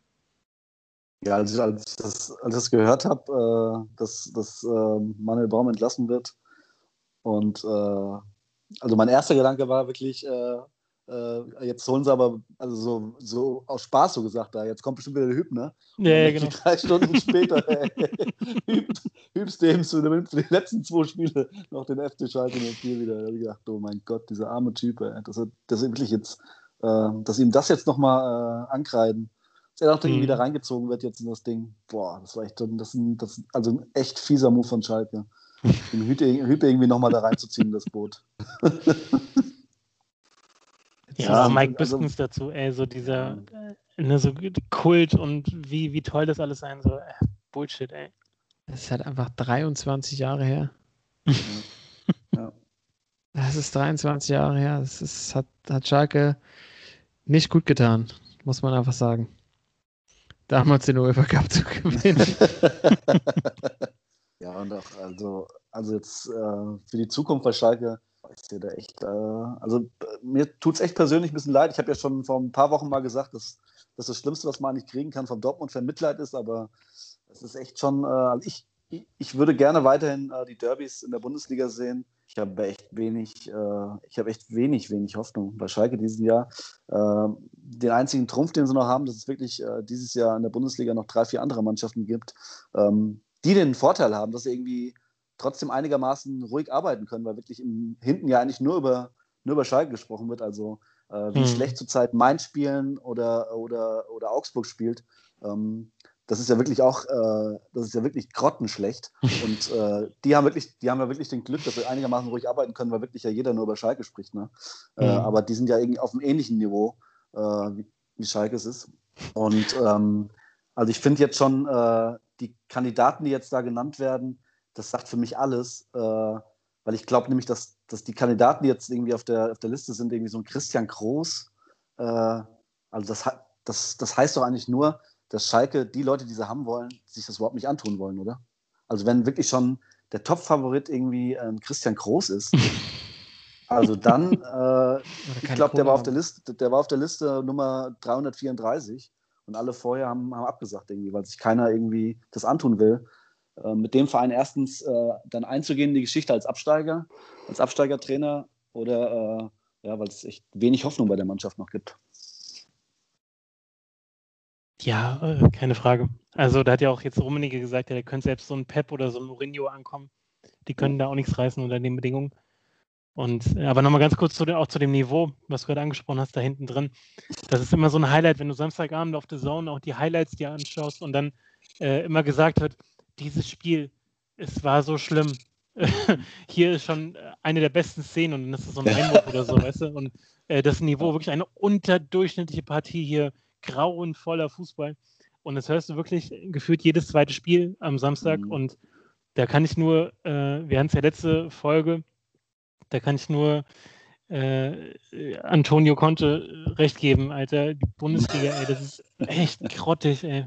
Ja, als ich, als ich, das, als ich das gehört habe, äh, dass, dass äh, Manuel Baum entlassen wird und äh, also mein erster Gedanke war wirklich, äh, jetzt holen sie aber, also so, so aus Spaß so gesagt, da jetzt kommt bestimmt wieder der Hüb, ne? Ja, ja, genau. Drei Stunden später ey, hübst du eben zu den, zu den letzten zwei Spiele noch den FC Schalke 04 wieder. Da hab ich gedacht, oh mein Gott, dieser arme Typ, ey, dass er, dass er wirklich jetzt, äh, dass ihm das jetzt nochmal äh, ankreiden, dass er noch irgendwie Mhm. wieder reingezogen wird jetzt in das Ding. Boah, das war echt, so- das, das also ein echt fieser Move von Schalke. Den Hüte irgendwie nochmal da reinzuziehen, in das Boot. Ja, Mike also- Biskens dazu, ey, so dieser ne, so Kult und wie, wie toll das alles sein soll. Äh, Bullshit, ey. Das ist halt einfach 23 Jahre her. Ja. Das ist 23 Jahre her. Das ist, hat, hat Schalke nicht gut getan, muss man einfach sagen. Damals den UEFA Cup zu gewinnen. ja, und auch, also, also jetzt äh, für die Zukunft bei Schalke, ich sehe da echt, äh, also äh, mir tut es echt persönlich ein bisschen leid. Ich habe ja schon vor ein paar Wochen mal gesagt, dass, dass das Schlimmste, was man eigentlich kriegen kann vom Dortmund-Fan Mitleid ist, aber es ist echt schon, äh, also ich, ich, ich würde gerne weiterhin äh, die Derbys in der Bundesliga sehen. Ich habe echt wenig, äh, ich habe echt wenig, wenig Hoffnung bei Schalke diesen Jahr. Äh, den einzigen Trumpf, den sie noch haben, dass es wirklich äh, dieses Jahr in der Bundesliga noch drei, vier andere Mannschaften gibt, ähm, die den Vorteil haben, dass sie irgendwie trotzdem einigermaßen ruhig arbeiten können, weil wirklich im hinten ja eigentlich nur über, nur über Schalke gesprochen wird. Also äh, wie Mhm. schlecht zurzeit Mainz spielen oder, oder, oder Augsburg spielt. Ähm, das ist ja wirklich auch, äh, das ist ja wirklich grottenschlecht. Und äh, die haben wirklich, die haben ja wirklich den Glück, dass sie einigermaßen ruhig arbeiten können, weil wirklich ja jeder nur über Schalke spricht. Ne? Mhm. aber die sind ja irgendwie auf einem ähnlichen Niveau, äh, wie, wie Schalke es ist. Und ähm, also ich finde jetzt schon, äh, die Kandidaten, die jetzt da genannt werden, das sagt für mich alles, äh, weil ich glaube nämlich, dass, dass die Kandidaten, die jetzt irgendwie auf der, auf der Liste sind, irgendwie so ein Christian Groß, äh, also das, das, das heißt doch eigentlich nur, dass Schalke, die Leute, die sie haben wollen, sich das überhaupt nicht antun wollen, oder? Also wenn wirklich schon der Top-Favorit irgendwie ein Christian Groß ist, also dann, äh, ich glaube, der war auf der Liste, der war auf der Liste Nummer 334 und alle vorher haben, haben abgesagt irgendwie, weil sich keiner irgendwie das antun will. Äh, mit dem Verein erstens äh, dann einzugehen in die Geschichte als Absteiger, als Absteigertrainer oder äh, ja, weil es echt wenig Hoffnung bei der Mannschaft noch gibt. Ja, äh, keine Frage. Also da hat ja auch jetzt Rummenigge gesagt, ja, da könnte selbst so ein Pep oder so ein Mourinho ankommen. Die können da auch nichts reißen unter den Bedingungen. Und äh, aber nochmal ganz kurz zu dem, auch zu dem Niveau, was du gerade angesprochen hast, da hinten drin. Das ist immer so ein Highlight, wenn du Samstagabend auf der Zone auch die Highlights dir anschaust und dann äh, immer gesagt wird, dieses Spiel, es war so schlimm. Hier ist schon äh, eine der besten Szenen und dann ist es so ein Einwurf oder so, weißt du? Und äh, das Niveau, wirklich eine unterdurchschnittliche Partie hier, grauenvoller Fußball. Und das hörst du wirklich gefühlt jedes zweite Spiel am Samstag. Mhm. Und da kann ich nur, äh, wir hatten es ja letzte Folge, da kann ich nur äh, Antonio Conte recht geben, Alter. Die Bundesliga, ey, das ist echt grottig, ey.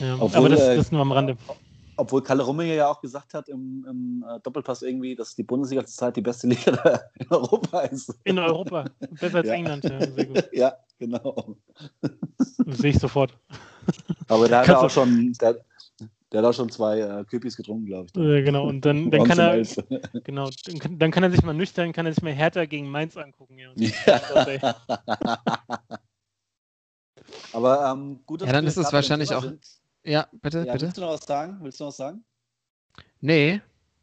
Ja, Obwohl, aber das, äh, das nur am Rande. Obwohl Kalle Rummenigge ja auch gesagt hat im, im äh, Doppelpass irgendwie, dass die Bundesliga zurzeit die beste Liga da in Europa ist. In Europa. Besser als Ja. England, ja, sehr gut. ja, genau. Das sehe ich sofort. Aber der hat auch schon, der, der hat auch schon zwei äh, Köpis getrunken, glaube ich. Äh, genau, und dann, dann kann er, genau, dann kann, dann kann er sich mal nüchtern, kann er sich mal härter gegen Mainz angucken. Ja. Und Ja. Aber ähm, gut, dass Ja, dann ist es wahrscheinlich auch- Sind. Ja, bitte, Ja, bitte. willst du noch was sagen? Willst du noch was sagen? Nee,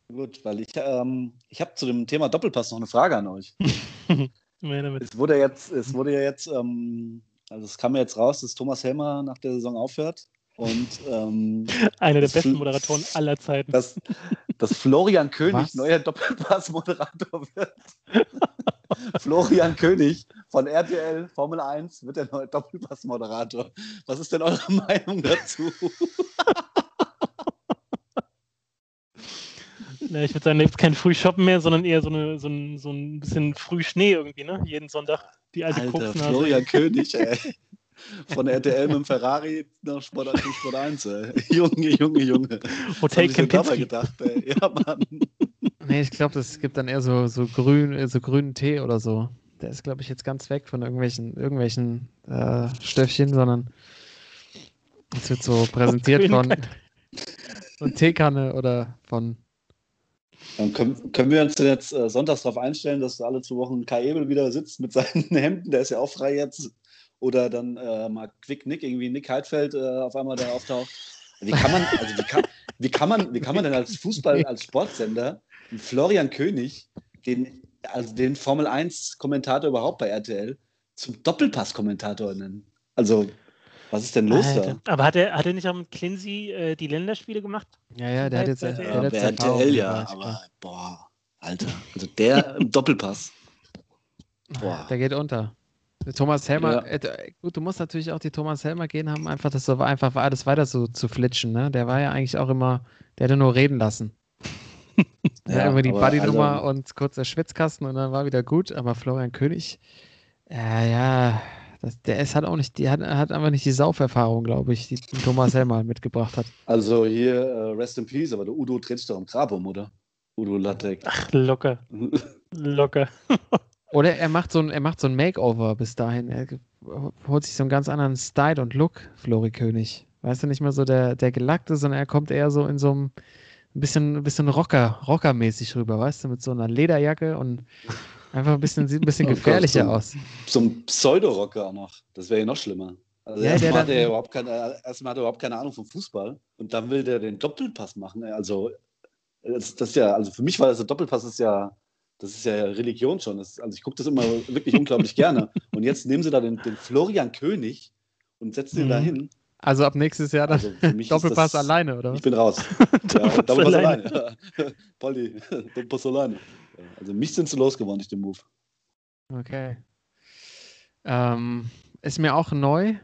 Gut, weil ich, ähm, ich habe zu dem Thema Doppelpass noch eine Frage an euch. Es wurde jetzt, es wurde ja jetzt, ähm, also es kam ja jetzt raus, dass Thomas Helmer nach der Saison aufhört. Und ähm, Einer der besten Moderatoren aller Zeiten. dass, dass Florian König Was? neuer Doppelpass-Moderator wird. Florian König von RTL Formel 1 wird der neue Doppelpass-Moderator. Was ist denn eure Meinung dazu? Na, ich würde sagen, da gibt es kein Frühshoppen mehr, sondern eher so, eine, so, ein, so ein bisschen Frühschnee irgendwie, ne? Jeden Sonntag die alte Alter, Koksnase. Florian König, ey. Von RTL mit dem Ferrari nach Sport, zum Sport 1, ey. Junge, Junge, Junge. Was Hotel haben die denn dabei Kempinski. gedacht, ey? Ja, Mann. Nee, ich glaube, es gibt dann eher so, so, grün, äh, so grünen Tee oder so. Der ist, glaube ich, jetzt ganz weg von irgendwelchen, irgendwelchen äh, Stöffchen, sondern es wird so präsentiert von, von Teekanne oder von. Dann können, können wir uns denn jetzt äh, sonntags darauf einstellen, dass alle zwei Wochen Kai Ebel wieder sitzt mit seinen Hemden, der ist ja auch frei jetzt. Oder dann äh, mal Quick Nick, irgendwie Nick Heidfeld äh, auf einmal da auftaucht. Wie kann man, also wie kann, wie kann man, wie kann man denn als Fußball, als Sportsender Florian König, den, also den Formel 1-Kommentator überhaupt bei RTL, zum Doppelpass-Kommentator nennen? Also, was ist denn los Alter. Aber hat er, hat er nicht auch mit Clincy äh, die Länderspiele gemacht? Ja, ja, der hat jetzt. Der da? jetzt Ja, bei Erfahrung RTL ja, aber boah, Alter. Also der im Doppelpass. Boah. Der geht unter. Thomas Helmer, Ja. äh, gut, du musst natürlich auch die Thomas Helmer gehen haben, einfach das so einfach war, alles weiter so zu flitschen, ne? Der war ja eigentlich auch immer, der hätte nur reden lassen. Ja, Ja, immer die Buddy-Nummer also- und kurz der Schwitzkasten und dann war wieder gut. Aber Florian König, äh, ja, das, der ist halt auch nicht, die hat, hat einfach nicht die Sauferfahrung, glaube ich, die Thomas Helmer mitgebracht hat. Also hier äh, Rest in Peace, aber der Udo dreht sich doch im Grab um, oder? Udo Lattek. Ach, locker. Locker. Oder er macht so ein, er macht so ein Makeover bis dahin. Er holt sich so einen ganz anderen Style und Look, Flori König. Weißt du, nicht mehr so der, der Gelackte, sondern er kommt eher so in so einem ein bisschen, bisschen Rocker, Rockermäßig rüber, weißt du, mit so einer Lederjacke und einfach ein bisschen, sieht ein bisschen gefährlicher so- aus. So ein Pseudo-Rocker auch noch. Das wäre ja noch schlimmer. Also Ja, erstmal, hat er ja überhaupt keine, erstmal hat er überhaupt keine Ahnung vom Fußball und dann will der den Doppelpass machen. Also das, das ist ja, also für mich war das der Doppelpass ist ja, das ist ja Religion schon. Das, also ich gucke das immer wirklich unglaublich gerne. Und jetzt nehmen sie da den, den Florian König und setzen ihn Mhm. da hin. Also ab nächstes Jahr dann Also Doppelpass das, alleine, oder? Ich bin raus. Ja, Doppelpass Doppelpass alleine. Polly, Doppelpass alleine. Also mich sind sie losgeworden, nicht den Move. Okay. Ähm, ist mir auch neu,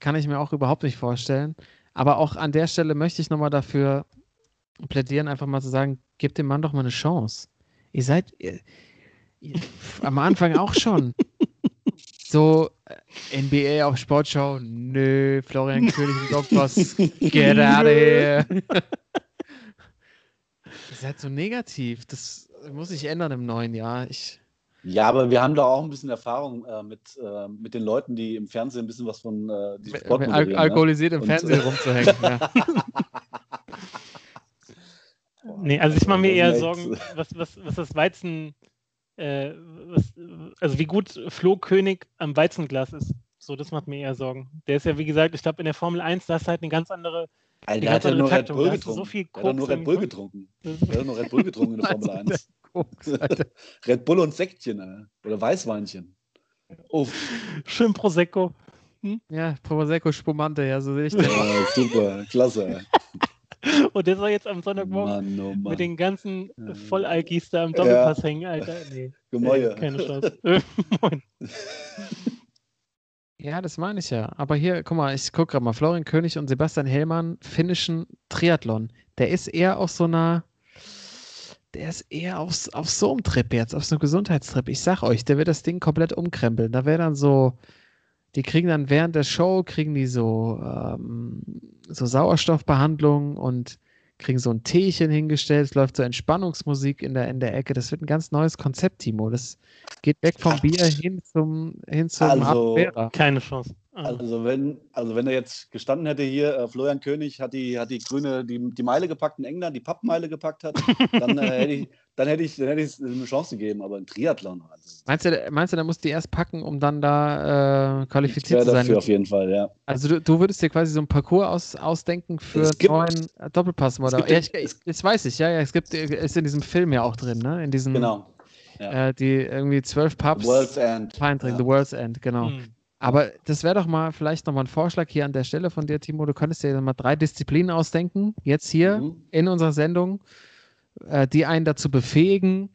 kann ich mir auch überhaupt nicht vorstellen. Aber auch an der Stelle möchte ich nochmal dafür plädieren, einfach mal zu sagen, gebt dem Mann doch mal eine Chance. Ihr seid ihr, ihr, am Anfang auch schon. So, äh, NBA auf Sportschau, nö, Florian König und out of here. Ihr seid so negativ, das muss sich ändern im neuen Jahr. Ich, Ja, aber wir haben da auch ein bisschen Erfahrung äh, mit, äh, mit den Leuten, die im Fernsehen ein bisschen was von äh, diesem Sport Al moderieren, ne? alkoholisiert im Und- Fernsehen rumzuhängen. Ja. Nee, also ich mache mir eher Sorgen, was, was, was das Weizen, äh, was, also wie gut Flo König am Weizenglas ist. So, das macht mir eher Sorgen. Der ist ja, wie gesagt, ich glaube, in der Formel 1, da ist halt eine ganz andere. Alter, Die der hat nur Red Taktung, Bull hast du getrunken. so viel der hat doch nur Koks Red Bull getrunken. Der hat nur Red Bull getrunken in der Formel 1. Koks. Red Bull und Säckchen, ey. oder Weißweinchen. Oh, Schön Prosecco. Ja, Prosecco Spumante, ja, so sehe ich das. ja, super, klasse. Und der soll jetzt am Sonntagmorgen Mann, oh Mann. mit den ganzen Ja. Vollalkis da am Doppelpass hängen, Alter. Nee, Gemäue. äh, keine Chance. Moin. Ja, das meine ich ja. Aber hier, guck mal, ich gucke gerade mal, Florian König und Sebastian Hellmann finnischen Triathlon. Der ist eher auf so einer, der ist eher auf, auf so einem Trip jetzt, auf so einem Gesundheitstrip. Ich sag euch, der wird das Ding komplett umkrempeln. Da wäre dann so, die kriegen dann während der Show, kriegen die so, ähm, so Sauerstoffbehandlung und kriegen so ein Teechen hingestellt. Es läuft so Entspannungsmusik in der, in der Ecke. Das wird ein ganz neues Konzept, Timo. Das geht weg vom Bier hin zum, hin zum Also-. Keine Chance. Ah. Also wenn, also wenn er jetzt gestanden hätte hier, äh, Florian König hat die, hat die Grüne die, die Meile gepackt in England, die Pappmeile gepackt hat, dann, äh, hätte ich, dann hätte ich, dann hätte ich eine Chance gegeben, aber ein Triathlon. Also, Meinst du, meinst du, da musst du die erst packen, um dann da äh, ich qualifiziert zu sein? dafür auf jeden Fall, ja. Also du, du würdest dir quasi so einen Parcours aus, ausdenken für einen gibt- neuen äh, Doppelpassmodell. es Ja, ich, es- das weiß ich, ja, ja. Es gibt, ist in diesem Film ja auch drin, ne? In diesem, Genau. Ja. Äh, die irgendwie zwölf Pubs World's End. Wein trinken, Ja. The World's End, genau. Hm. Aber das wäre doch mal vielleicht nochmal ein Vorschlag hier an der Stelle von dir, Timo. Du könntest dir mal drei Disziplinen ausdenken, jetzt hier Mhm. in unserer Sendung, äh, die einen dazu befähigen,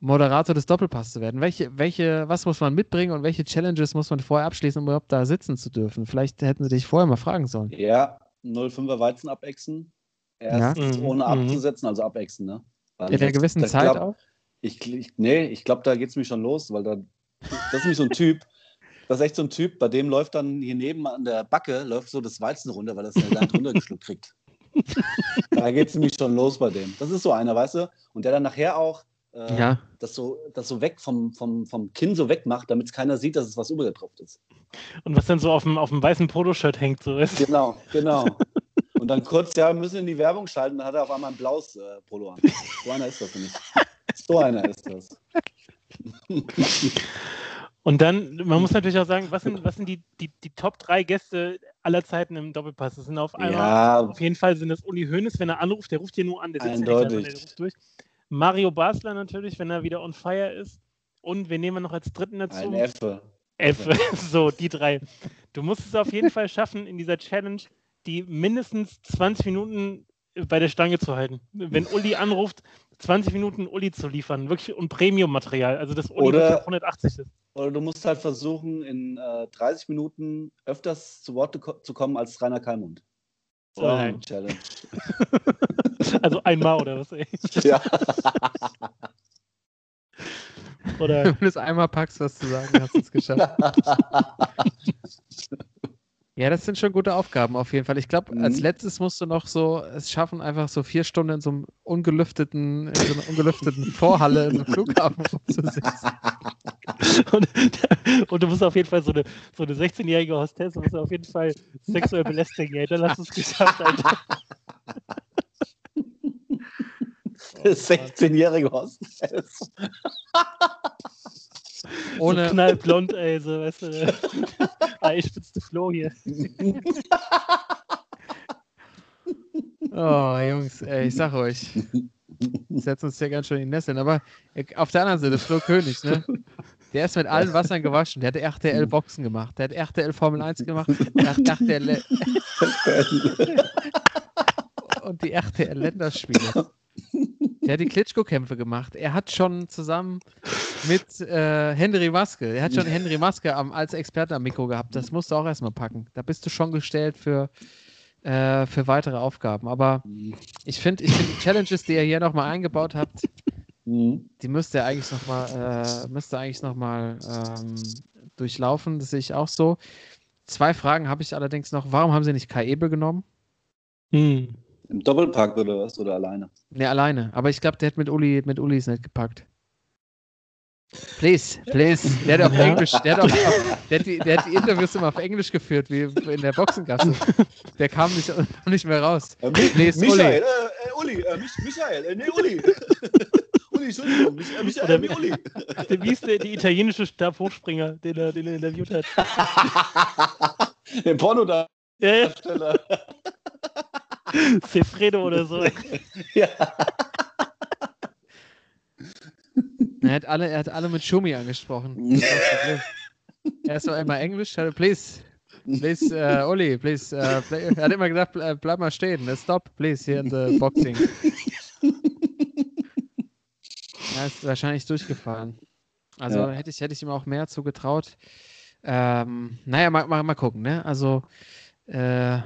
Moderator des Doppelpass zu werden. Welche, welche, was muss man mitbringen und welche Challenges muss man vorher abschließen, um überhaupt da sitzen zu dürfen? Vielleicht hätten sie dich vorher mal fragen sollen. Ja, 05er Weizen abexen. Erstens Ja. ohne Mhm. abzusetzen, also abexen, ne? Weil In einer gewissen Zeit glaub- auch? Ich, ich, nee, ich glaube, da geht es mich schon los, weil da, das ist nämlich so ein Typ, das ist echt so ein Typ, bei dem läuft dann hier neben an der Backe, läuft so das Weizen runter, weil er es nicht leicht runtergeschluckt kriegt. da geht es nämlich schon los bei dem. Das ist so einer, weißt du? Und der dann nachher auch äh, Ja. das, so, das so weg vom, vom, vom Kinn so wegmacht, damit es keiner sieht, dass es was übergetropft ist. Und was dann so auf dem, auf dem weißen Poloshirt hängt, so ist. Genau, genau. Und dann kurz, ja, wir müssen in die Werbung schalten, dann hat er auf einmal ein blaues äh, Polo an. So einer ist das nicht. So einer ist das. Und dann, man muss natürlich auch sagen, was sind, was sind die, die, die Top 3 Gäste aller Zeiten im Doppelpass? Das sind auf einmal, Ja, auf jeden Fall sind das Uli Hoeneß, wenn er anruft, der ruft hier nur an, der sitzt ja nicht der ruft durch. Mario Basler natürlich, wenn er wieder on fire ist. Und wen nehmen wir noch als dritten dazu? ein Effe. F. So, die drei. Du musst es auf jeden Fall schaffen, in dieser Challenge die mindestens 20 Minuten bei der Stange zu halten. Wenn Uli anruft, 20 Minuten Uli zu liefern. Wirklich und Premium-Material. Also das Uli Oder- wirklich auf 180 ist. Oder du musst halt versuchen, in äh, 30 Minuten öfters zu Wort zu kommen als Rainer Kalmund. So Oh eine nein. Challenge. Also einmal oder was? Ey. Ja. Oder Wenn du es einmal packst, was zu sagen, hast du es geschafft. Ja, das sind schon gute Aufgaben auf jeden Fall. Ich glaube, als Mhm. letztes musst du noch so es schaffen, einfach so vier Stunden in so einem ungelüfteten, in so einer ungelüfteten Vorhalle in einem Flughafen rumzusitzen. und, und du musst auf jeden Fall so eine, so eine 16-jährige Hostess musst du auf jeden Fall sexuell belästigen. Ey. Dann hast du es geschafft, Alter. Das 16-jährige Hostess. So Ohne, knallblond, ey, so, weißt du. Eispitzte Flo hier. oh, Jungs, ey, ich sag euch, setzen uns hier ganz schön in die Nesseln. Aber äh, auf der anderen Seite, Flo König, ne? Der ist mit allen Wassern gewaschen. Der hat RTL Boxen gemacht. Der hat RTL Formel 1 gemacht. Der hat RTL und die RTL Länderspiele. Der hat die Klitschko-Kämpfe gemacht. Er hat schon zusammen mit äh, Henry Maske, er hat schon Henry Maske am, als Experte am Mikro gehabt. Das musst du auch erstmal packen. Da bist du schon gestellt für, äh, für weitere Aufgaben. Aber ich finde, ich find die Challenges, die ihr hier nochmal eingebaut habt, Mhm. die müsste er eigentlich nochmal äh, eigentlich noch mal, ähm, durchlaufen. Das sehe ich auch so. Zwei Fragen habe ich allerdings noch. Warum haben sie nicht Kai Ebel genommen? Hm. Im Doppelpack oder was? Oder alleine? Ne, alleine. Aber ich glaube, der hat mit Uli, mit Uli es nicht gepackt. Please, please. Der hat auf Ja. Englisch, der hat, auf, der, hat die, der hat die Interviews immer auf Englisch geführt, wie in der Boxengasse. Der kam nicht, nicht mehr raus. Äh, Please, Michael, äh, äh, Uli, äh, Mich Michael, äh, nee, Uli. Uli, Entschuldigung, Mich, äh, Michael, Oder nee, Uli. Der, wie ist der, die italienische Stabhochspringer, den er, den er interviewt hat? Den Pornodarsteller. Ja, ja. Sefredo oder so. Ja. Er hat alle, er hat alle mit Schumi angesprochen. Er war immer Englisch, hatte, please, please, uh, Uli, please, uh, play. er hat immer gesagt, ble- bleib mal stehen, stop, please, here in the boxing. Er ist wahrscheinlich durchgefallen. Also Ja. hätte, ich, hätte ich ihm auch mehr zugetraut. Ähm, naja, mal, mal, mal gucken, ne? Also, äh,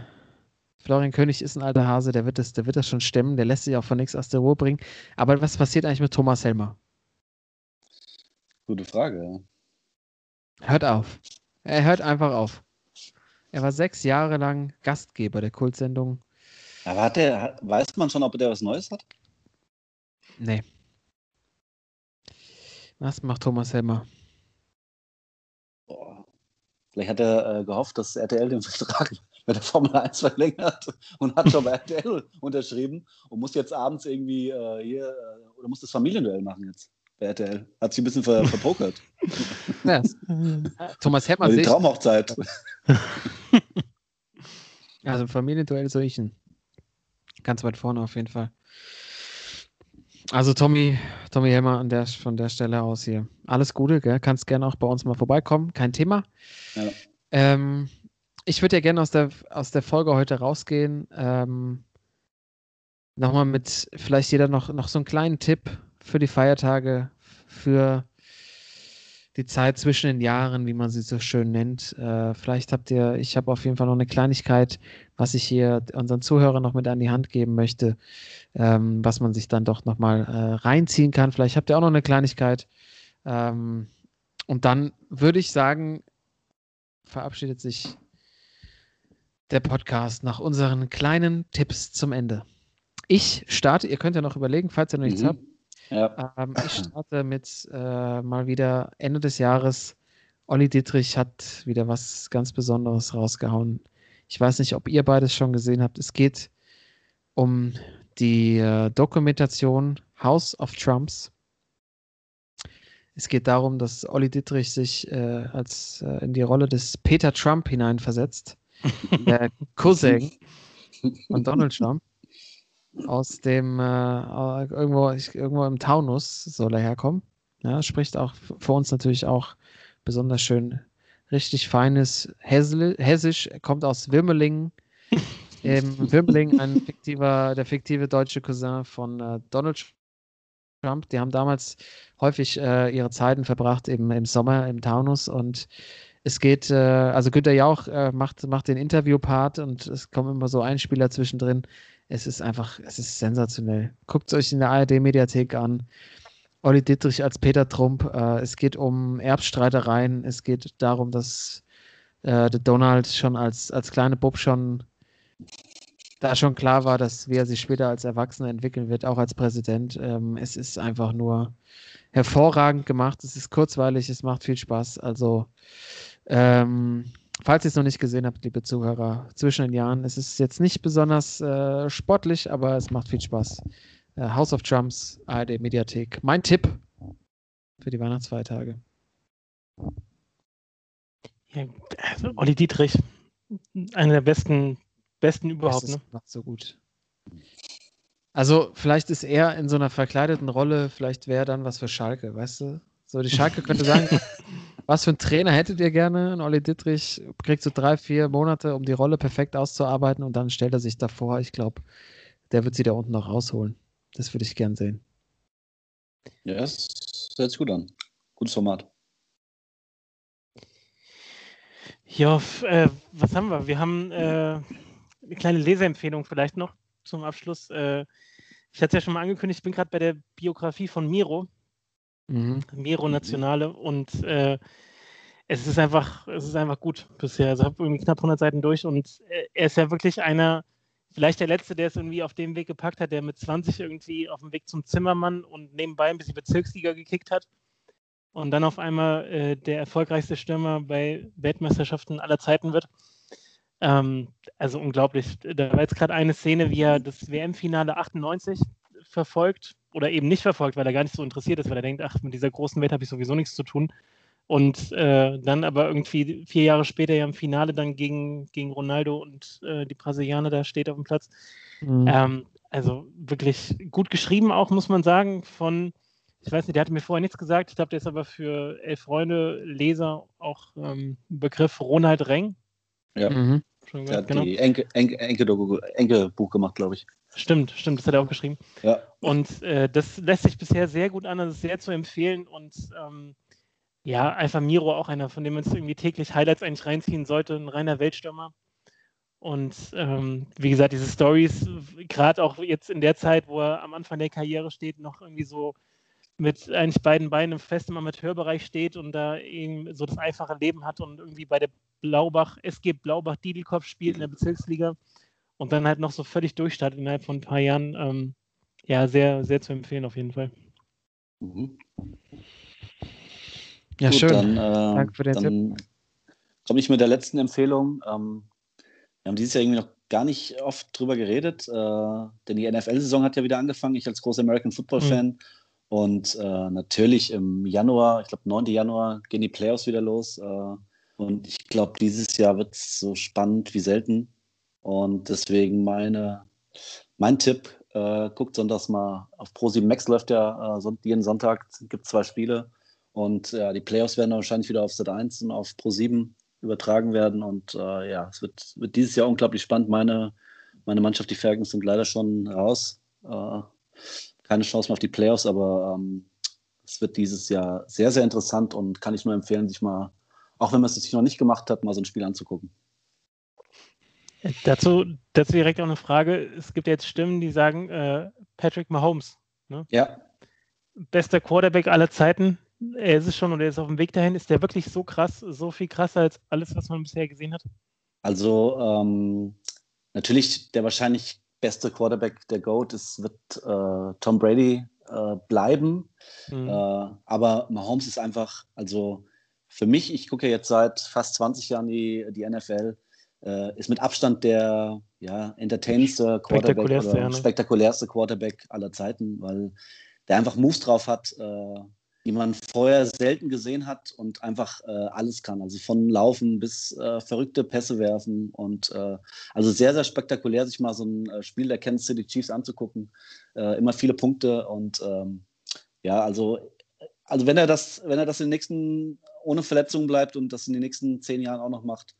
Florian König ist ein alter Hase, der wird, das, der wird das schon stemmen, der lässt sich auch von nichts aus der Ruhe bringen. Aber was passiert eigentlich mit Thomas Helmer? Gute Frage, ja. Hört auf. Er hört einfach auf. Er war sechs Jahre lang Gastgeber der Kultsendung. Aber hat der, weiß man schon, ob der was Neues hat? Nee. Was macht Thomas Helmer? Boah. Vielleicht hat er äh, gehofft, dass RTL den Vertrag bei der Formel 1 verlängert und hat schon bei RTL unterschrieben und muss jetzt abends irgendwie äh, hier äh, oder muss das Familienduell machen jetzt bei RTL. Hat sich ein bisschen ver verpokert. Ja, Thomas Helmer Also die. Traumhochzeit. Also Familienduell ihn. Ganz weit vorne auf jeden Fall. Also Tommy, Tommy Helmer an der, von der Stelle aus hier. Alles Gute, gell? kannst gerne auch bei uns mal vorbeikommen, kein Thema. Ja. Ähm, ich würde ja gerne aus der, aus der Folge heute rausgehen. Ähm, Nochmal mit vielleicht jeder noch, noch so einen kleinen Tipp für die Feiertage, für die Zeit zwischen den Jahren, wie man sie so schön nennt. Äh, vielleicht habt ihr, ich habe auf jeden Fall noch eine Kleinigkeit, was ich hier unseren Zuhörern noch mit an die Hand geben möchte, ähm, was man sich dann doch nochmal äh, reinziehen kann. Vielleicht habt ihr auch noch eine Kleinigkeit. Ähm, und dann würde ich sagen, verabschiedet sich der Podcast nach unseren kleinen Tipps zum Ende. Ich starte, ihr könnt ja noch überlegen, falls ihr noch nichts Mhm. habt. Ja. Ähm, ich starte mit äh, mal wieder Ende des Jahres. Olli Dietrich hat wieder was ganz Besonderes rausgehauen. Ich weiß nicht, ob ihr beides schon gesehen habt. Es geht um die äh, Dokumentation House of Trumps. Es geht darum, dass Olli Dietrich sich äh, als äh, in die Rolle des Peter Trump hineinversetzt, der Cousin von Donald Trump aus dem äh, irgendwo, ich, irgendwo im Taunus soll er herkommen. Ja, spricht auch für uns natürlich auch besonders schön richtig feines Hessl Hessisch. Kommt aus Wirmelingen. Im Wirmelingen ein fiktiver, der fiktive deutsche Cousin von äh, Donald Trump. Die haben damals häufig äh, ihre Zeiten verbracht eben im Sommer im Taunus und es geht, äh, also Günter Jauch äh, macht, macht den Interviewpart und es kommen immer so Einspieler zwischendrin. Es ist einfach, es ist sensationell. Guckt es euch in der ARD-Mediathek an. Olli Dittrich als Peter Trump. Äh, es geht um Erbstreitereien. Es geht darum, dass äh, der Donald schon als, als kleine Bub schon da schon klar war, dass wie er sich später als Erwachsener entwickeln wird, auch als Präsident. Ähm, es ist einfach nur hervorragend gemacht. Es ist kurzweilig, es macht viel Spaß. Also, ähm, falls ihr es noch nicht gesehen habt, liebe Zuhörer, zwischen den Jahren, es ist jetzt nicht besonders äh, sportlich, aber es macht viel Spaß. Äh, House of Trumps, ARD Mediathek. Mein Tipp für die Weihnachtsfeiertage. Ja, also Olli Dietrich, einer der besten, besten überhaupt. Ne? macht so gut. Also, vielleicht ist er in so einer verkleideten Rolle, vielleicht wäre dann was für Schalke, weißt du? So, die Schalke könnte sagen, was für einen Trainer hättet ihr gerne? Und Olli Dittrich kriegt so drei, vier Monate, um die Rolle perfekt auszuarbeiten und dann stellt er sich davor. Ich glaube, der wird sie da unten noch rausholen. Das würde ich gern sehen. Ja, das hört sich gut an. Gutes Format. Ja, äh, was haben wir? Wir haben äh, eine kleine Leseempfehlung vielleicht noch zum Abschluss. Äh, ich hatte es ja schon mal angekündigt, ich bin gerade bei der Biografie von Miro, Mhm. Miro Nationale und äh, es ist einfach, es ist einfach gut bisher. Also ich habe irgendwie knapp 100 Seiten durch und äh, er ist ja wirklich einer, vielleicht der Letzte, der es irgendwie auf dem Weg gepackt hat, der mit 20 irgendwie auf dem Weg zum Zimmermann und nebenbei ein bisschen Bezirksliga gekickt hat und dann auf einmal äh, der erfolgreichste Stürmer bei Weltmeisterschaften aller Zeiten wird. Ähm, also unglaublich. Da war jetzt gerade eine Szene, wie er das WM-Finale 98 verfolgt oder eben nicht verfolgt, weil er gar nicht so interessiert ist, weil er denkt, ach, mit dieser großen Welt habe ich sowieso nichts zu tun. Und äh, dann aber irgendwie vier Jahre später ja im Finale dann gegen, gegen Ronaldo und äh, die Brasilianer da steht auf dem Platz. Mhm. Ähm, also wirklich gut geschrieben auch, muss man sagen, von, ich weiß nicht, der hatte mir vorher nichts gesagt, ich glaube, der ist aber für elf Freunde, Leser auch ähm, Begriff Ronald Reng. Ja. Mhm. Schon Er gehört, hat die Enke, Enke, Enke, Enke Buch gemacht, glaube ich. Stimmt, stimmt, das hat er auch geschrieben. Ja. Und äh, das lässt sich bisher sehr gut an, das ist sehr zu empfehlen und ähm, ja, einfach Miro auch einer, von dem man irgendwie täglich Highlights eigentlich reinziehen sollte, ein reiner Weltstürmer. Und ähm, wie gesagt, diese Stories, gerade auch jetzt in der Zeit, wo er am Anfang der Karriere steht, noch irgendwie so mit eigentlich beiden Beinen fest im Amateurbereich steht und da eben so das einfache Leben hat und irgendwie bei der Blaubach, SG Blaubach Diedelkopf spielt in der Bezirksliga und dann halt noch so völlig durchstartet innerhalb von ein paar Jahren. Ähm, ja, sehr, sehr zu empfehlen auf jeden Fall. Mhm. Ja, Gut, schön. Dann, äh, Danke für den dann komme ich mit der letzten Empfehlung. Ähm, wir haben dieses Jahr irgendwie noch gar nicht oft drüber geredet, äh, denn die NFL-Saison hat ja wieder angefangen. Ich als großer American Football-Fan. Und äh, natürlich im Januar, ich glaube 9. Januar, gehen die Playoffs wieder los. Äh, und ich glaube, dieses Jahr wird es so spannend wie selten. Und deswegen meine, mein Tipp Äh, guckt sonntags mal auf Pro7 Max läuft ja äh, jeden Sonntag, gibt zwei Spiele. Und ja, die Playoffs werden wahrscheinlich wieder auf Set 1 und auf Pro7 übertragen werden. Und äh, ja, es wird, wird, dieses Jahr unglaublich spannend. Meine, meine Mannschaft, die Falcons, sind leider schon raus. Äh, keine Chance mehr auf die Playoffs, aber ähm, es wird dieses Jahr sehr, sehr interessant und kann ich nur empfehlen, sich mal, auch wenn man es sich noch nicht gemacht hat, mal so ein Spiel anzugucken. Dazu, dazu direkt auch eine Frage. Es gibt jetzt Stimmen, die sagen, äh, Patrick Mahomes. Ne? Ja. Bester Quarterback aller Zeiten. Er ist es schon und er ist auf dem Weg dahin. Ist der wirklich so krass, so viel krasser als alles, was man bisher gesehen hat? Also, ähm, natürlich der wahrscheinlich beste Quarterback der GOAT ist, wird äh, Tom Brady äh, bleiben. Mhm. Äh, aber Mahomes ist einfach, also für mich, ich gucke jetzt seit fast 20 Jahren die, die NFL, äh, ist mit Abstand der ja, entertainendste Quarterback oder ja, ne? spektakulärste Quarterback aller Zeiten, weil der einfach Moves drauf hat, äh, die man vorher selten gesehen hat und einfach äh, alles kann. Also von Laufen bis äh, verrückte Pässe werfen und äh, also sehr, sehr spektakulär, sich mal so ein äh, Spiel der Kansas City Chiefs anzugucken. Immer viele Punkte und ähm, ja, also, also wenn er das, wenn er das in den nächsten ohne Verletzungen bleibt und das in den nächsten zehn Jahren auch noch macht,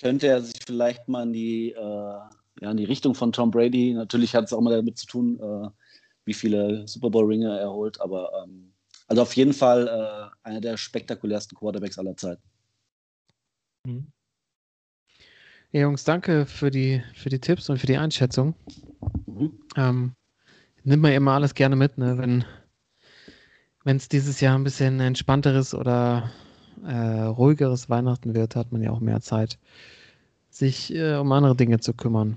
könnte er sich vielleicht mal in die, äh, ja, in die Richtung von Tom Brady. Natürlich hat es auch mal damit zu tun, wie viele Super Bowl-Ringe er holt, aber ähm, also auf jeden Fall äh, einer der spektakulärsten Quarterbacks aller Zeiten. Mhm. Ja, Jungs, danke für die, für die Tipps und für die Einschätzung. Mhm. Ähm, nimmt man immer alles gerne mit, ne? wenn es dieses Jahr ein bisschen entspannteres oder äh, ruhigeres Weihnachten wird, hat man ja auch mehr Zeit, sich äh, um andere Dinge zu kümmern.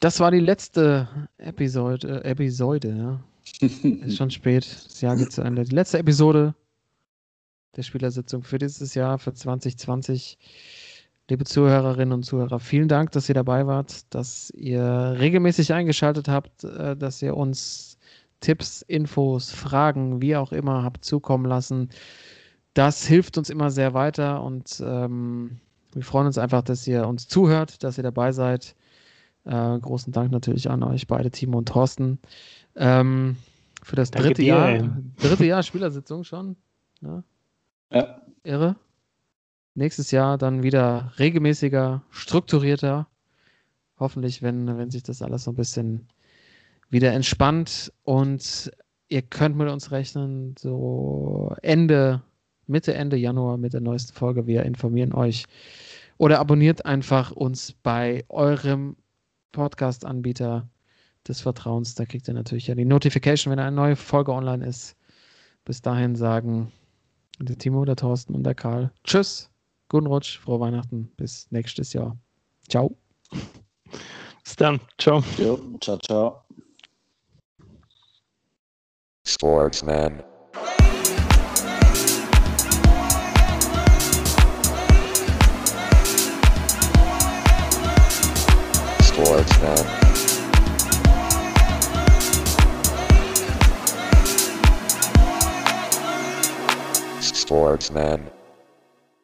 Das war die letzte Episode, äh, Episode ja, ist schon spät. Das Jahr geht zu Ende. Die letzte Episode der Spielersitzung für dieses Jahr, für 2020. Liebe Zuhörerinnen und Zuhörer, vielen Dank, dass ihr dabei wart, dass ihr regelmäßig eingeschaltet habt, äh, dass ihr uns Tipps, Infos, Fragen, wie auch immer habt zukommen lassen. Das hilft uns immer sehr weiter und ähm, wir freuen uns einfach, dass ihr uns zuhört, dass ihr dabei seid. Äh, großen Dank natürlich an euch beide, Timo und Thorsten. Ähm, für das dritte dir, Jahr, ey. dritte Jahr Spielersitzung schon. Ja. ja. Irre. Nächstes Jahr dann wieder regelmäßiger, strukturierter. Hoffentlich, wenn, wenn sich das alles so ein bisschen wieder entspannt und ihr könnt mit uns rechnen, so Ende, Mitte, Ende Januar mit der neuesten Folge. Wir informieren euch oder abonniert einfach uns bei eurem Podcast-Anbieter des Vertrauens. Da kriegt ihr natürlich ja die Notification, wenn eine neue Folge online ist. Bis dahin sagen der Timo, der Thorsten und der Karl. Tschüss, guten Rutsch, frohe Weihnachten, bis nächstes Jahr. Ciao. Bis dann. Ciao. Jo, ciao, ciao. Sportsman. Sportsman. Sportsman